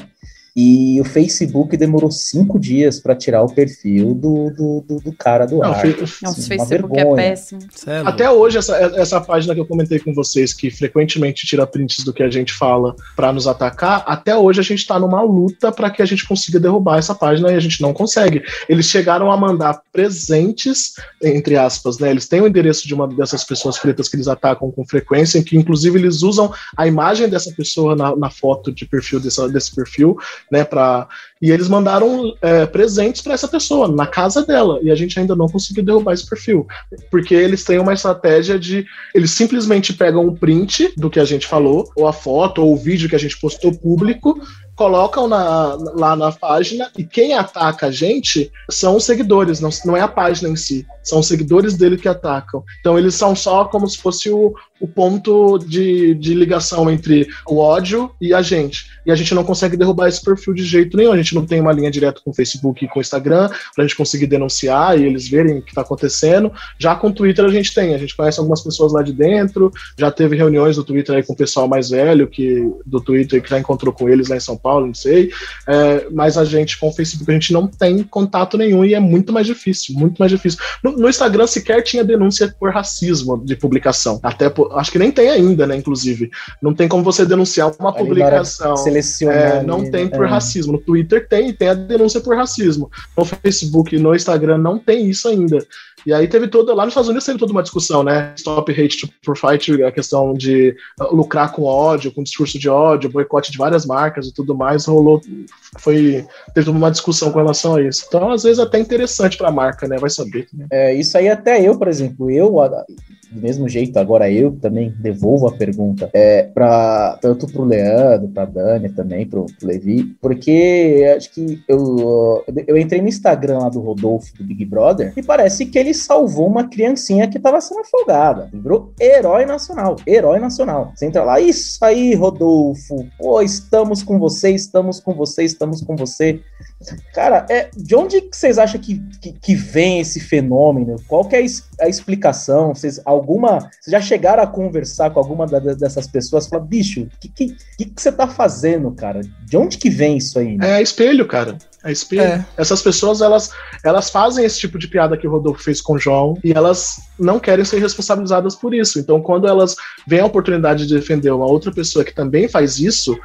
E o Facebook demorou cinco dias para tirar o perfil do, do, do, do cara do Não, ar. fe- Nossa, o Facebook é péssimo. É Até hoje, essa, essa página que eu comentei com vocês, que frequentemente tira prints do que a gente fala pra nos atacar, até hoje a gente tá numa luta para que a gente consiga derrubar essa página e a gente não consegue. Eles chegaram a mandar presentes, entre aspas, né? Eles têm o endereço de uma dessas pessoas pretas que eles atacam com frequência, em que inclusive eles usam a imagem dessa pessoa na, na foto de perfil dessa, desse perfil, né? Pra, e eles mandaram é, presentes para essa pessoa, na casa dela, e a gente ainda não conseguiu derrubar esse perfil porque eles têm uma estratégia de eles simplesmente pegam o print do que a gente falou, ou a foto, ou o vídeo que a gente postou público, colocam na- lá na página e quem ataca a gente são os seguidores, não, não é a página em si, são os seguidores dele que atacam. Então eles são só como se fosse o, o ponto de, de ligação entre o ódio e a gente. E a gente não consegue derrubar esse perfil de jeito nenhum. A gente não tem uma linha direta com o Facebook e com o Instagram pra gente conseguir denunciar e eles verem o que tá acontecendo. Já com o Twitter a gente tem, a gente conhece algumas pessoas lá de dentro, já teve reuniões do Twitter aí com o pessoal mais velho que do Twitter que já encontrou com eles lá em São Paulo, não sei. É, mas a gente com o Facebook a gente não tem contato nenhum e é muito mais difícil, muito mais difícil. No, no Instagram sequer tinha denúncia por racismo de publicação. Até por- acho que nem tem ainda, né? Inclusive, não tem como você denunciar uma Ali publicação. Selecionar. É, ali, não tem né? por É. racismo. No Twitter tem, tem a denúncia por racismo. No Facebook no Instagram não tem isso ainda. E aí teve toda, lá nos Estados Unidos teve toda uma discussão, né? Stop hate to fight, a questão de uh, lucrar com ódio, com discurso de ódio, boicote de várias marcas e tudo mais, rolou, foi, teve uma discussão com relação a isso. Então, às vezes, é até interessante pra marca, né? Vai saber. É, isso aí até eu, por exemplo, eu, a- do mesmo jeito, agora eu também devolvo a pergunta é, para tanto pro Leandro, pra Dani também, pro, pro Levi, porque acho que eu, eu entrei no Instagram lá do Rodolfo, do Big Brother, e parece que ele salvou uma criancinha que tava sendo afogada. Ele virou herói nacional, herói nacional. Você entra lá, isso aí, Rodolfo, pô, estamos com você, estamos com você, estamos com você. Cara, é, de onde que vocês acham que, que, que vem esse fenômeno? Qual que é a, explicação? Vocês, alguma, vocês já chegaram a conversar com alguma da- dessas pessoas? Falar, bicho, o que, que, que, que você tá fazendo, cara? De onde que vem isso aí? né? É espelho, cara. É espelho. É. Essas pessoas, elas, elas fazem esse tipo de piada que o Rodolfo fez com o João e elas não querem ser responsabilizadas por isso. Então, quando elas veem a oportunidade de defender uma outra pessoa que também faz isso,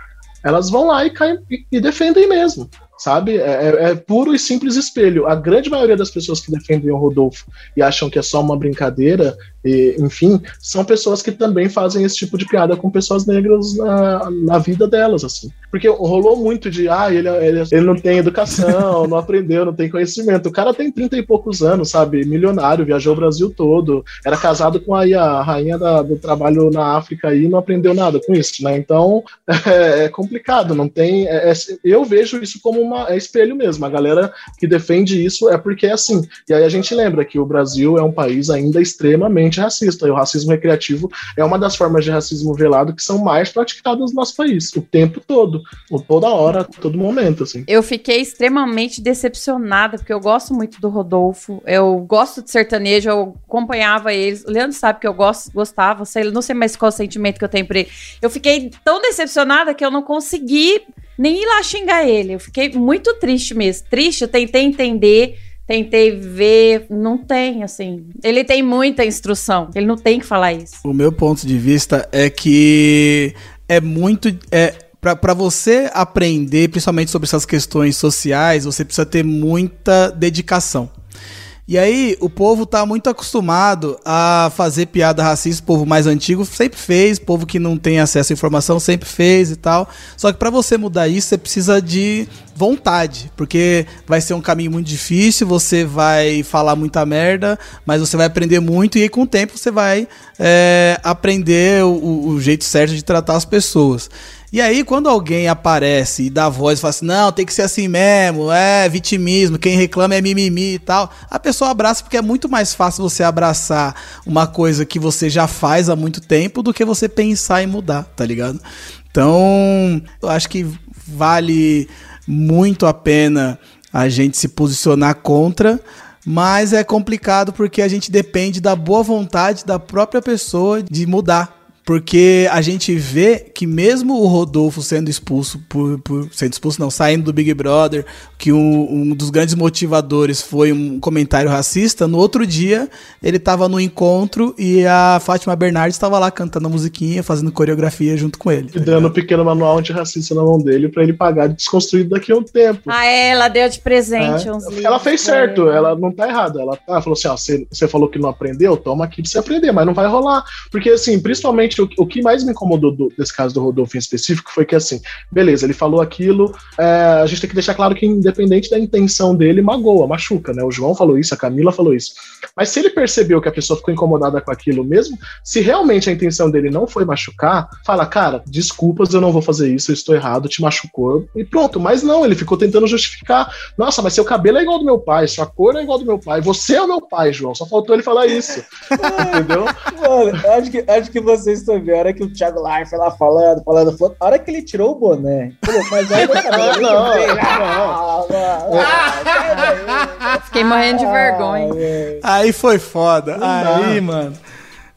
elas vão lá e caem e, e defendem mesmo. Sabe? É, é- é puro e simples espelho. A grande maioria das pessoas que defendem o Rodolfo e acham que é só uma brincadeira, e, enfim, são pessoas que também fazem esse tipo de piada com pessoas negras na, na vida delas, assim. Porque rolou muito de, ah, ele, ele, ele não tem educação, não aprendeu, não tem conhecimento. O cara tem 30 e poucos anos, sabe? Milionário, viajou o Brasil todo, era casado com aí a rainha da- do trabalho na África e não aprendeu nada com isso, né? Então é, é complicado, não tem. é- é- eu vejo isso como uma é espelho mesmo. A galera que defende isso é porque é assim. E aí a gente lembra que o Brasil é um país ainda extremamente racista, e o racismo recreativo é uma das formas de racismo velado que são mais praticadas no nosso país, o tempo todo, toda hora, todo momento, assim. Eu fiquei extremamente decepcionada, porque eu gosto muito do Rodolfo. Eu gosto de sertanejo, eu acompanhava eles. O Leandro sabe que eu gosto, gostava, sei, não sei mais qual sentimento que eu tenho por ele. Eu fiquei tão decepcionada que eu não consegui nem ir lá xingar ele. Eu fiquei muito triste mesmo. Triste, eu tentei entender. Tentei ver, não tem, assim. Ele tem muita instrução, ele não tem que falar isso. O meu ponto de vista é que é muito. É, para você aprender, principalmente sobre essas questões sociais, você precisa ter muita dedicação. E aí, o povo tá muito acostumado a fazer piada racista, o povo mais antigo sempre fez, o povo que não tem acesso à informação sempre fez e tal. Só que para você mudar isso, você precisa de vontade, porque vai ser um caminho muito difícil, você vai falar muita merda, mas você vai aprender muito e aí com o tempo você vai é, aprender o, o jeito certo de tratar as pessoas. E aí, quando alguém aparece e dá voz e fala assim, não, tem que ser assim mesmo, é vitimismo, quem reclama é mimimi e tal, a pessoa abraça porque é muito mais fácil você abraçar uma coisa que você já faz há muito tempo do que você pensar em mudar, tá ligado? Então, eu acho que vale muito a pena a gente se posicionar contra, mas é complicado porque a gente depende da boa vontade da própria pessoa de mudar. Porque a gente vê que mesmo o Rodolfo sendo expulso por, por sendo expulso não, saindo do Big Brother, que um, um, dos grandes motivadores foi um comentário racista, no outro dia ele estava no encontro e a Fátima Bernardes estava lá cantando a musiquinha, fazendo coreografia junto com ele. E dando um pequeno manual antirracista na mão dele para ele pagar de desconstruído daqui a um tempo. Ah, é, ela deu de presente é. uns livros. Ela fez certo, ela não tá errada. Ela, ela falou assim: ó, você, você falou que não aprendeu, toma aqui pra você aprender, mas não vai rolar. Porque, assim, principalmente o, o que mais me incomodou do, desse caso do Rodolfo em específico foi que, assim, beleza, ele falou aquilo, é, a gente tem que deixar claro que, independente da intenção dele, magoa, machuca, né? O João falou isso, a Camila falou isso. Mas se ele percebeu que a pessoa ficou incomodada com aquilo mesmo, se realmente a intenção dele não foi machucar, fala, cara, desculpas, eu não vou fazer isso, eu estou errado, te machucou, e pronto. Mas não, ele ficou tentando justificar. Nossa, mas seu cabelo é igual do meu pai, sua cor é igual do meu pai, você é o meu pai, João. Só faltou ele falar isso. entendeu? Mano, acho que, acho que vocês vendo. A hora que o Thiago Life lá falando, falando, falando, a hora que ele tirou o boné, falou, mas olha meu cabelo. não, não, não. Fiquei morrendo de vergonha. Aí foi foda. Aí, mano.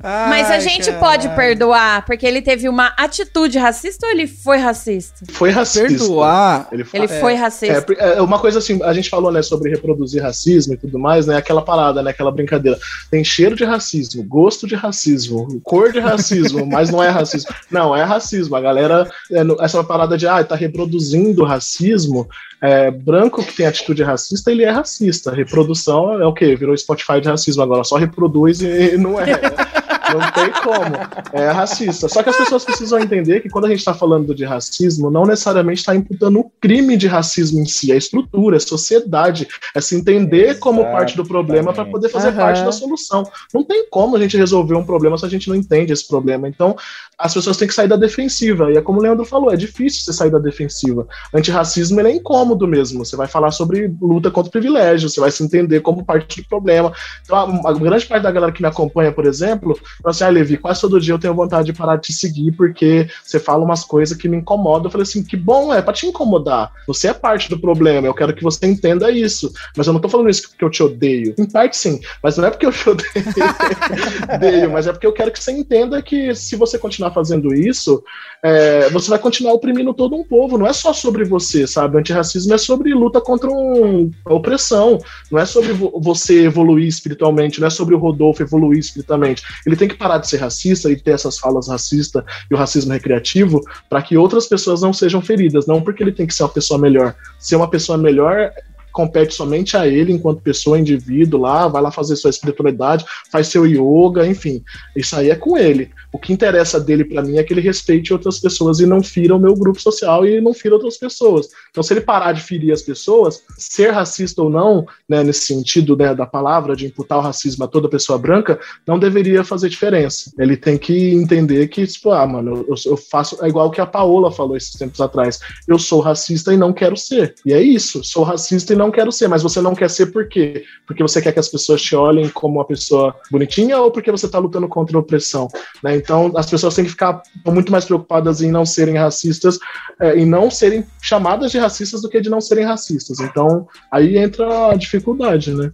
Ai, Mas a gente caralho. pode perdoar porque ele teve uma atitude racista ou ele foi racista? Foi racista. Perdoar. Ele, ele é, foi racista. É, é, uma coisa assim, a gente falou, né, sobre reproduzir racismo e tudo mais, né? Aquela parada, né? Aquela brincadeira. Tem cheiro de racismo, gosto de racismo, cor de racismo, mas não é racismo. Não, é racismo. A galera, é, essa parada de, ah, tá reproduzindo racismo, é, branco que tem atitude racista, ele é racista. Reprodução é o quê? Virou Spotify de racismo agora, só reproduz e não é. Não tem como. É racista. Só que as pessoas precisam entender que quando a gente está falando de racismo, não necessariamente está imputando o crime de racismo em si, é a estrutura, é a sociedade, é se entender Exatamente. como parte do problema para poder fazer uhum. parte da solução. Não tem como a gente resolver um problema se a gente não entende esse problema. Então, as pessoas têm que sair da defensiva. E é como o Leandro falou, é difícil você sair da defensiva. Antirracismo ele é incômodo mesmo. Você vai falar sobre luta contra o privilégio, você vai se entender como parte do problema. Então, a, a grande parte da galera que me acompanha, por exemplo, fala assim: ah, Levi, quase todo dia eu tenho vontade de parar de te seguir porque você fala umas coisas que me incomodam. Eu falei assim: que bom, é para te incomodar. Você é parte do problema, eu quero que você entenda isso. Mas eu não tô falando isso porque eu te odeio. Em parte, sim, mas não é porque eu te odeio, mas é porque eu quero que você entenda que se você continuar fazendo isso, é, você vai continuar oprimindo todo um povo. Não é só sobre você, sabe? O antirracismo é sobre luta contra um, a opressão. Não é sobre vo você evoluir espiritualmente, não é sobre o Rodolfo evoluir espiritualmente. Ele tem que parar de ser racista e ter essas falas racistas e o racismo recreativo para que outras pessoas não sejam feridas. Não porque ele tem que ser uma pessoa melhor. Ser uma pessoa melhor compete somente a ele enquanto pessoa, indivíduo lá, vai lá fazer sua espiritualidade, faz seu yoga, enfim. Isso aí é com ele. O que interessa dele para mim é que ele respeite outras pessoas e não fira o meu grupo social e não fira outras pessoas. Então, se ele parar de ferir as pessoas, ser racista ou não, né, nesse sentido né, da palavra, de imputar o racismo a toda pessoa branca, não deveria fazer diferença. Ele tem que entender que, tipo, ah, mano, eu, eu faço. É igual que a Paola falou esses tempos atrás. Eu sou racista e não quero ser. E é isso. Sou racista e não quero ser. Mas você não quer ser por quê? Porque você quer que as pessoas te olhem como uma pessoa bonitinha ou porque você tá lutando contra a opressão? Né? Então, as pessoas têm que ficar muito mais preocupadas em não serem racistas, é, não serem chamadas de racistas do que de não serem racistas. Então, aí entra a dificuldade, né?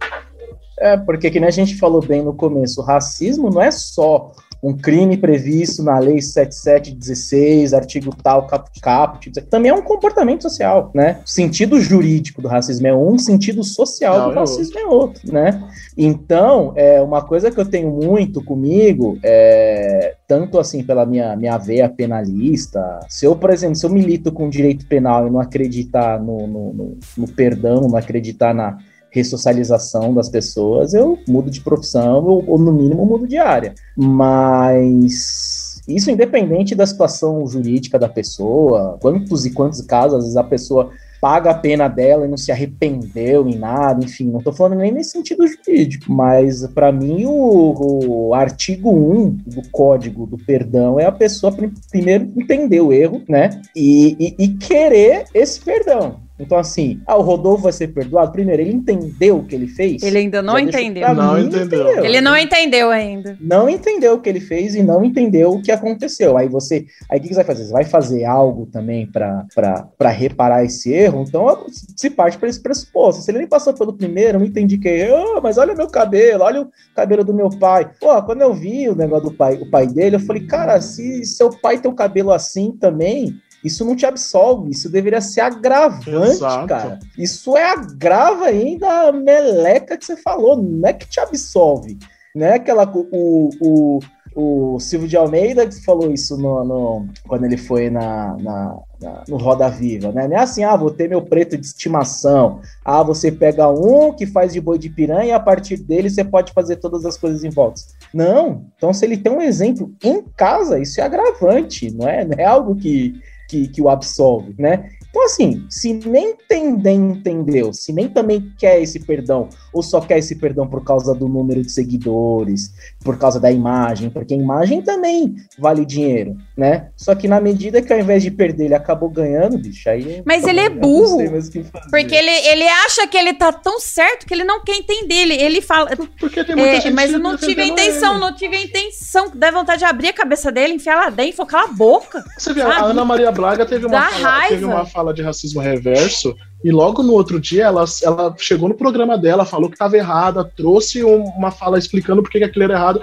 É, porque que nem a gente falou bem no começo, racismo não é só um crime previsto na lei 7716, artigo tal, caput, caput, também é um comportamento social, né? O sentido jurídico do racismo é um, sentido social Não, do é racismo é outro, né? Então, é uma coisa que eu tenho muito comigo, é, tanto assim pela minha, minha veia penalista, se eu, por exemplo, se eu milito com direito penal e não acreditar no, no, no, no perdão, não acreditar na ressocialização das pessoas, eu mudo de profissão ou, ou no mínimo mudo de área. Mas isso independente da situação jurídica da pessoa, quantos e quantos casos, às vezes a pessoa paga a pena dela e não se arrependeu em nada, enfim, não estou falando nem nesse sentido jurídico, mas para mim o, o, artigo 1 do Código do Perdão é a pessoa primeiro entender o erro, né, e, e, e querer esse perdão, Então, assim, ah, o Rodolfo vai ser perdoado. Primeiro, ele entendeu o que ele fez. Ele ainda não entendeu. Não mim, entendeu. Ele não entendeu ainda. não entendeu o que ele fez e não entendeu o que aconteceu. Aí você, aí o que que você vai fazer? Você vai fazer algo também para reparar esse erro? Então se parte para esse pressuposto. Se ele nem passou pelo primeiro, não entendi que é, "Ah, mas olha meu cabelo, olha o cabelo do meu pai. Pô, quando eu vi o negócio do pai, o pai dele, eu falei, cara, se seu pai tem o cabelo assim também, isso não te absolve, isso deveria ser agravante, Exato. cara. Isso é agrava ainda a meleca que você falou, não é que te absolve. Não é aquela. O, o, o Silvio de Almeida que falou isso no, no- quando ele foi na, na- na- no Roda Viva, né? Não é assim, ah, vou ter meu preto de estimação. Ah, você pega um que faz de boi de piranha e a partir dele você pode fazer todas as coisas em volta. Não. Então, se ele tem um exemplo em casa, isso é agravante, não é, não é algo que, que, que o absolve, né? Então, assim, se nem entender, entendeu, se nem também quer esse perdão, ou só quer esse perdão por causa do número de seguidores, por causa da imagem, porque a imagem também vale dinheiro, né? Só que na medida que ao invés de perder, ele acabou ganhando, bicho, aí. Mas ele é burro. sei mais o que fazer. Porque ele, ele acha que ele tá tão certo que ele não quer entender. Ele, ele fala. Porque tem muita É, gente mas eu não tive a intenção, ele. não tive a intenção. Dá vontade de abrir a cabeça dele, enfiar lá dentro e cala a boca. Você vê, Sabe? a Ana Maria Braga teve uma, Dá fala, raiva. teve uma fala de racismo reverso e logo no outro dia ela, ela chegou no programa dela, falou que estava errada, trouxe um- uma fala explicando por que aquilo era errado.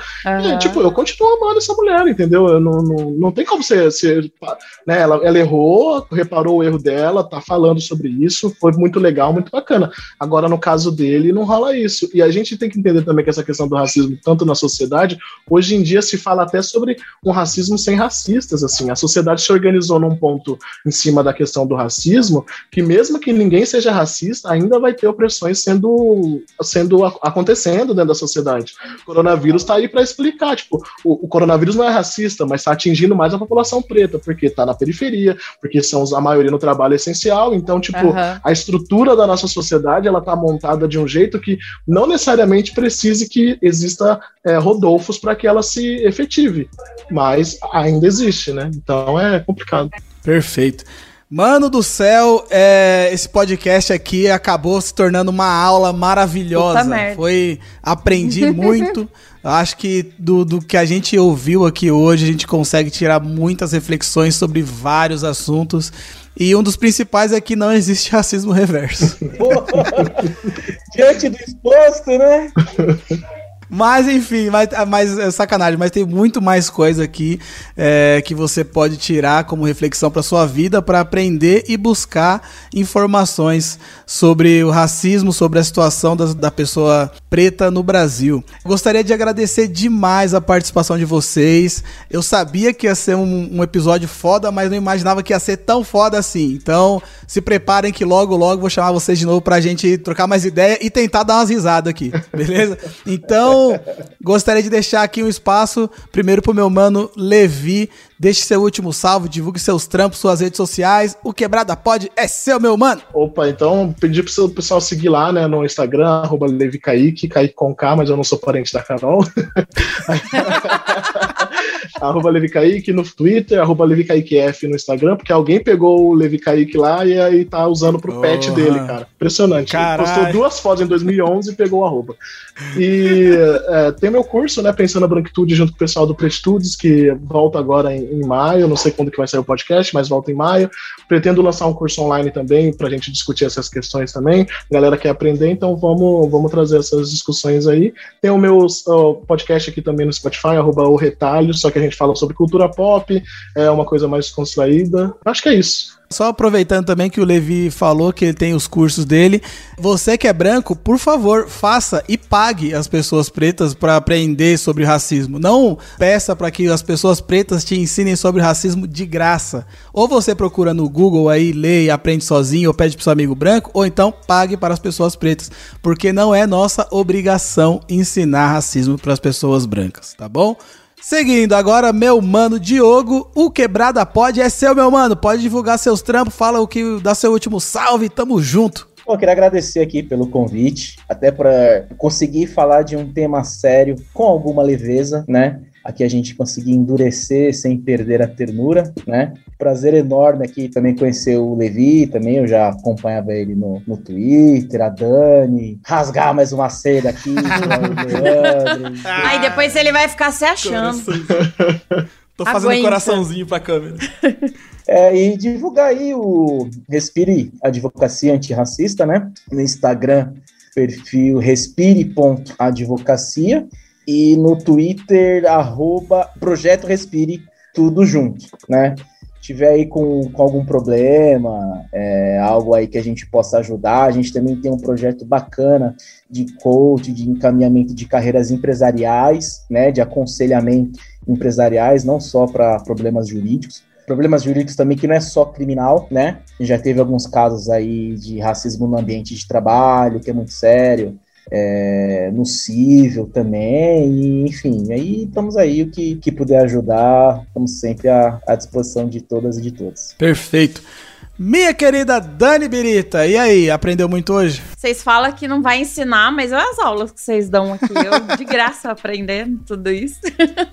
E, tipo, eu continuo amando essa mulher, entendeu? Eu não, não, não tem como ser. ser né? ela, ela errou, reparou o erro dela, tá falando sobre isso, foi muito legal, muito bacana. Agora, no caso dele, não rola isso. E a gente tem que entender também que essa questão do racismo, tanto na sociedade, hoje em dia se fala até sobre um racismo sem racistas. assim. A sociedade se organizou num ponto em cima da questão do racismo, que mesmo que ninguém seja racista, ainda vai ter opressões sendo, sendo acontecendo dentro da sociedade. O coronavírus está aí para explicar, tipo, o, o coronavírus não é racista, mas está atingindo mais a população preta, porque está na periferia, porque são a maioria no trabalho essencial, então, tipo, Aham. a estrutura da nossa sociedade ela está montada de um jeito que não necessariamente precise que exista é, Rodolfos para que ela se efetive, mas ainda existe, né? Então é complicado. Perfeito. Mano do céu, é, esse podcast aqui acabou se tornando uma aula maravilhosa. Puta merda. Foi, aprendi muito. Acho que do, do que a gente ouviu aqui hoje, a gente consegue tirar muitas reflexões sobre vários assuntos. E um dos principais é que não existe racismo reverso. Diante do exposto, né? Mas enfim, mas, mas é sacanagem, mas tem muito mais coisa aqui é, que você pode tirar como reflexão para sua vida para aprender e buscar informações sobre o racismo, sobre a situação da, da pessoa preta no Brasil. Gostaria de agradecer demais a participação de vocês. Eu sabia que ia ser um, um episódio foda, mas não imaginava que ia ser tão foda assim. Então, se preparem que logo, logo vou chamar vocês de novo pra gente trocar mais ideia e tentar dar umas risadas aqui, beleza? Então, gostaria de deixar aqui um espaço, primeiro pro meu mano Levi. Deixe seu último salve, divulgue seus trampos, suas redes sociais. O Quebrada Pode é seu, meu mano. Opa, então pedi pro seu pessoal seguir lá, né, no Instagram, arroba Levi Kaique, Kaique com K, mas eu não sou parente da Carol. arroba Levi Kaique no Twitter, arroba Levi Kaique F no Instagram, porque alguém pegou o Levi Kaique lá e aí tá usando pro pet Porra. dele, cara. Impressionante. Postou duas fotos em 2011 e pegou o arroba. E é, tem meu curso, né, Pensando na Branquitude, junto com o pessoal do Pretitudes, que volta agora em, em maio, não sei quando que vai sair o podcast, mas volta em maio. Pretendo lançar um curso online também, pra gente discutir essas questões também. A galera quer aprender, então vamos, vamos trazer essas discussões aí. Tem o meu ó, podcast aqui também no Spotify, arroba o Retalho, só que a gente fala sobre cultura pop, é uma coisa mais descontraída. Acho que é isso. Só aproveitando também que o Levi falou que ele tem os cursos dele. Você que é branco, por favor, faça e pague as pessoas pretas para aprender sobre racismo. Não peça para que as pessoas pretas te ensinem sobre racismo de graça. Ou você procura no Google aí, lê e aprende sozinho, ou pede pro seu amigo branco, ou então pague para as pessoas pretas, porque não é nossa obrigação ensinar racismo para as pessoas brancas, tá bom? Seguindo agora, meu mano Diogo, o Quebrada Pode é seu, meu mano. Pode divulgar seus trampos, fala o que dá seu último salve, tamo junto. Pô, queria agradecer aqui pelo convite, até para conseguir falar de um tema sério com alguma leveza, né? Aqui a gente conseguir endurecer sem perder a ternura, né? Prazer enorme aqui também conhecer o Levi, também eu já acompanhava ele no, no Twitter, a Dani, rasgar mais uma seda aqui, Aí depois ele vai ficar se achando. Tô fazendo Aguenta. coraçãozinho pra câmera. É, e divulgar aí o Respire Advocacia Antirracista, né? No Instagram, perfil respire.advocacia e no Twitter, arroba Projeto Respire, tudo junto, né? tiver aí com, com algum problema, é, algo aí que a gente possa ajudar, a gente também tem um projeto bacana de coach, de encaminhamento de carreiras empresariais, né, de aconselhamento empresariais, não só para problemas jurídicos, problemas jurídicos também que não é só criminal, né? Já teve alguns casos aí de racismo no ambiente de trabalho, que é muito sério, é, no cível também, e, enfim, aí estamos aí, o que, que puder ajudar, estamos sempre à, à disposição de todas e de todos. Perfeito. Minha querida Dani Birita, e aí, aprendeu muito hoje? Vocês falam que não vai ensinar, mas olha as aulas que vocês dão aqui. Eu de graça aprendendo tudo isso.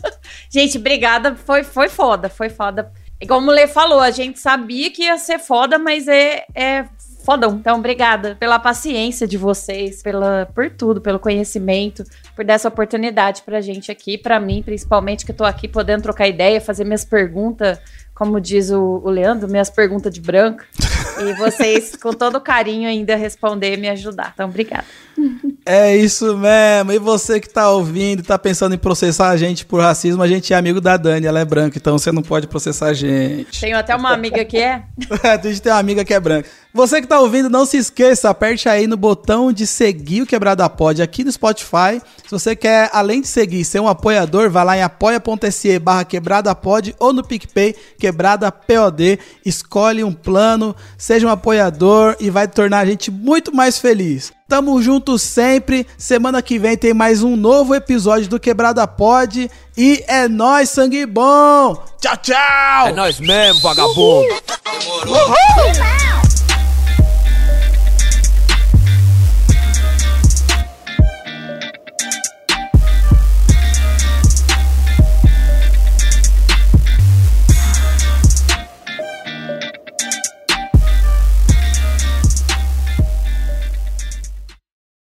gente, obrigada. Foi, foi foda, foi foda. Como o Lê falou, a gente sabia que ia ser foda, mas é, é fodão. Então, obrigada pela paciência de vocês, pela, por tudo, pelo conhecimento, por dar essa oportunidade pra gente aqui, pra mim, principalmente, que eu tô aqui podendo trocar ideia, fazer minhas perguntas, como diz o, o Leandro, minhas perguntas de branco. e vocês, com todo carinho, ainda responder e me ajudar. Então, obrigada. É isso mesmo. E você que tá ouvindo, tá pensando em processar a gente por racismo, a gente é amigo da Dani, ela é branca, então você não pode processar a gente. Tenho até uma amiga que é. a gente tem uma amiga que é branca. Você que tá ouvindo, não se esqueça, aperte aí no botão de seguir o Quebrada Pod aqui no Spotify. Se você quer, além de seguir, ser um apoiador, vai lá em apoia.se barra quebradapod ou no PicPay, quebrada POD. Escolhe um plano, seja um apoiador e vai tornar a gente muito mais feliz. Tamo junto sempre. Semana que vem tem mais um novo episódio do Quebrada Pod. E é nós, sangue bom! Tchau, tchau! É nós mesmo, vagabundo! Uhul. Uhul.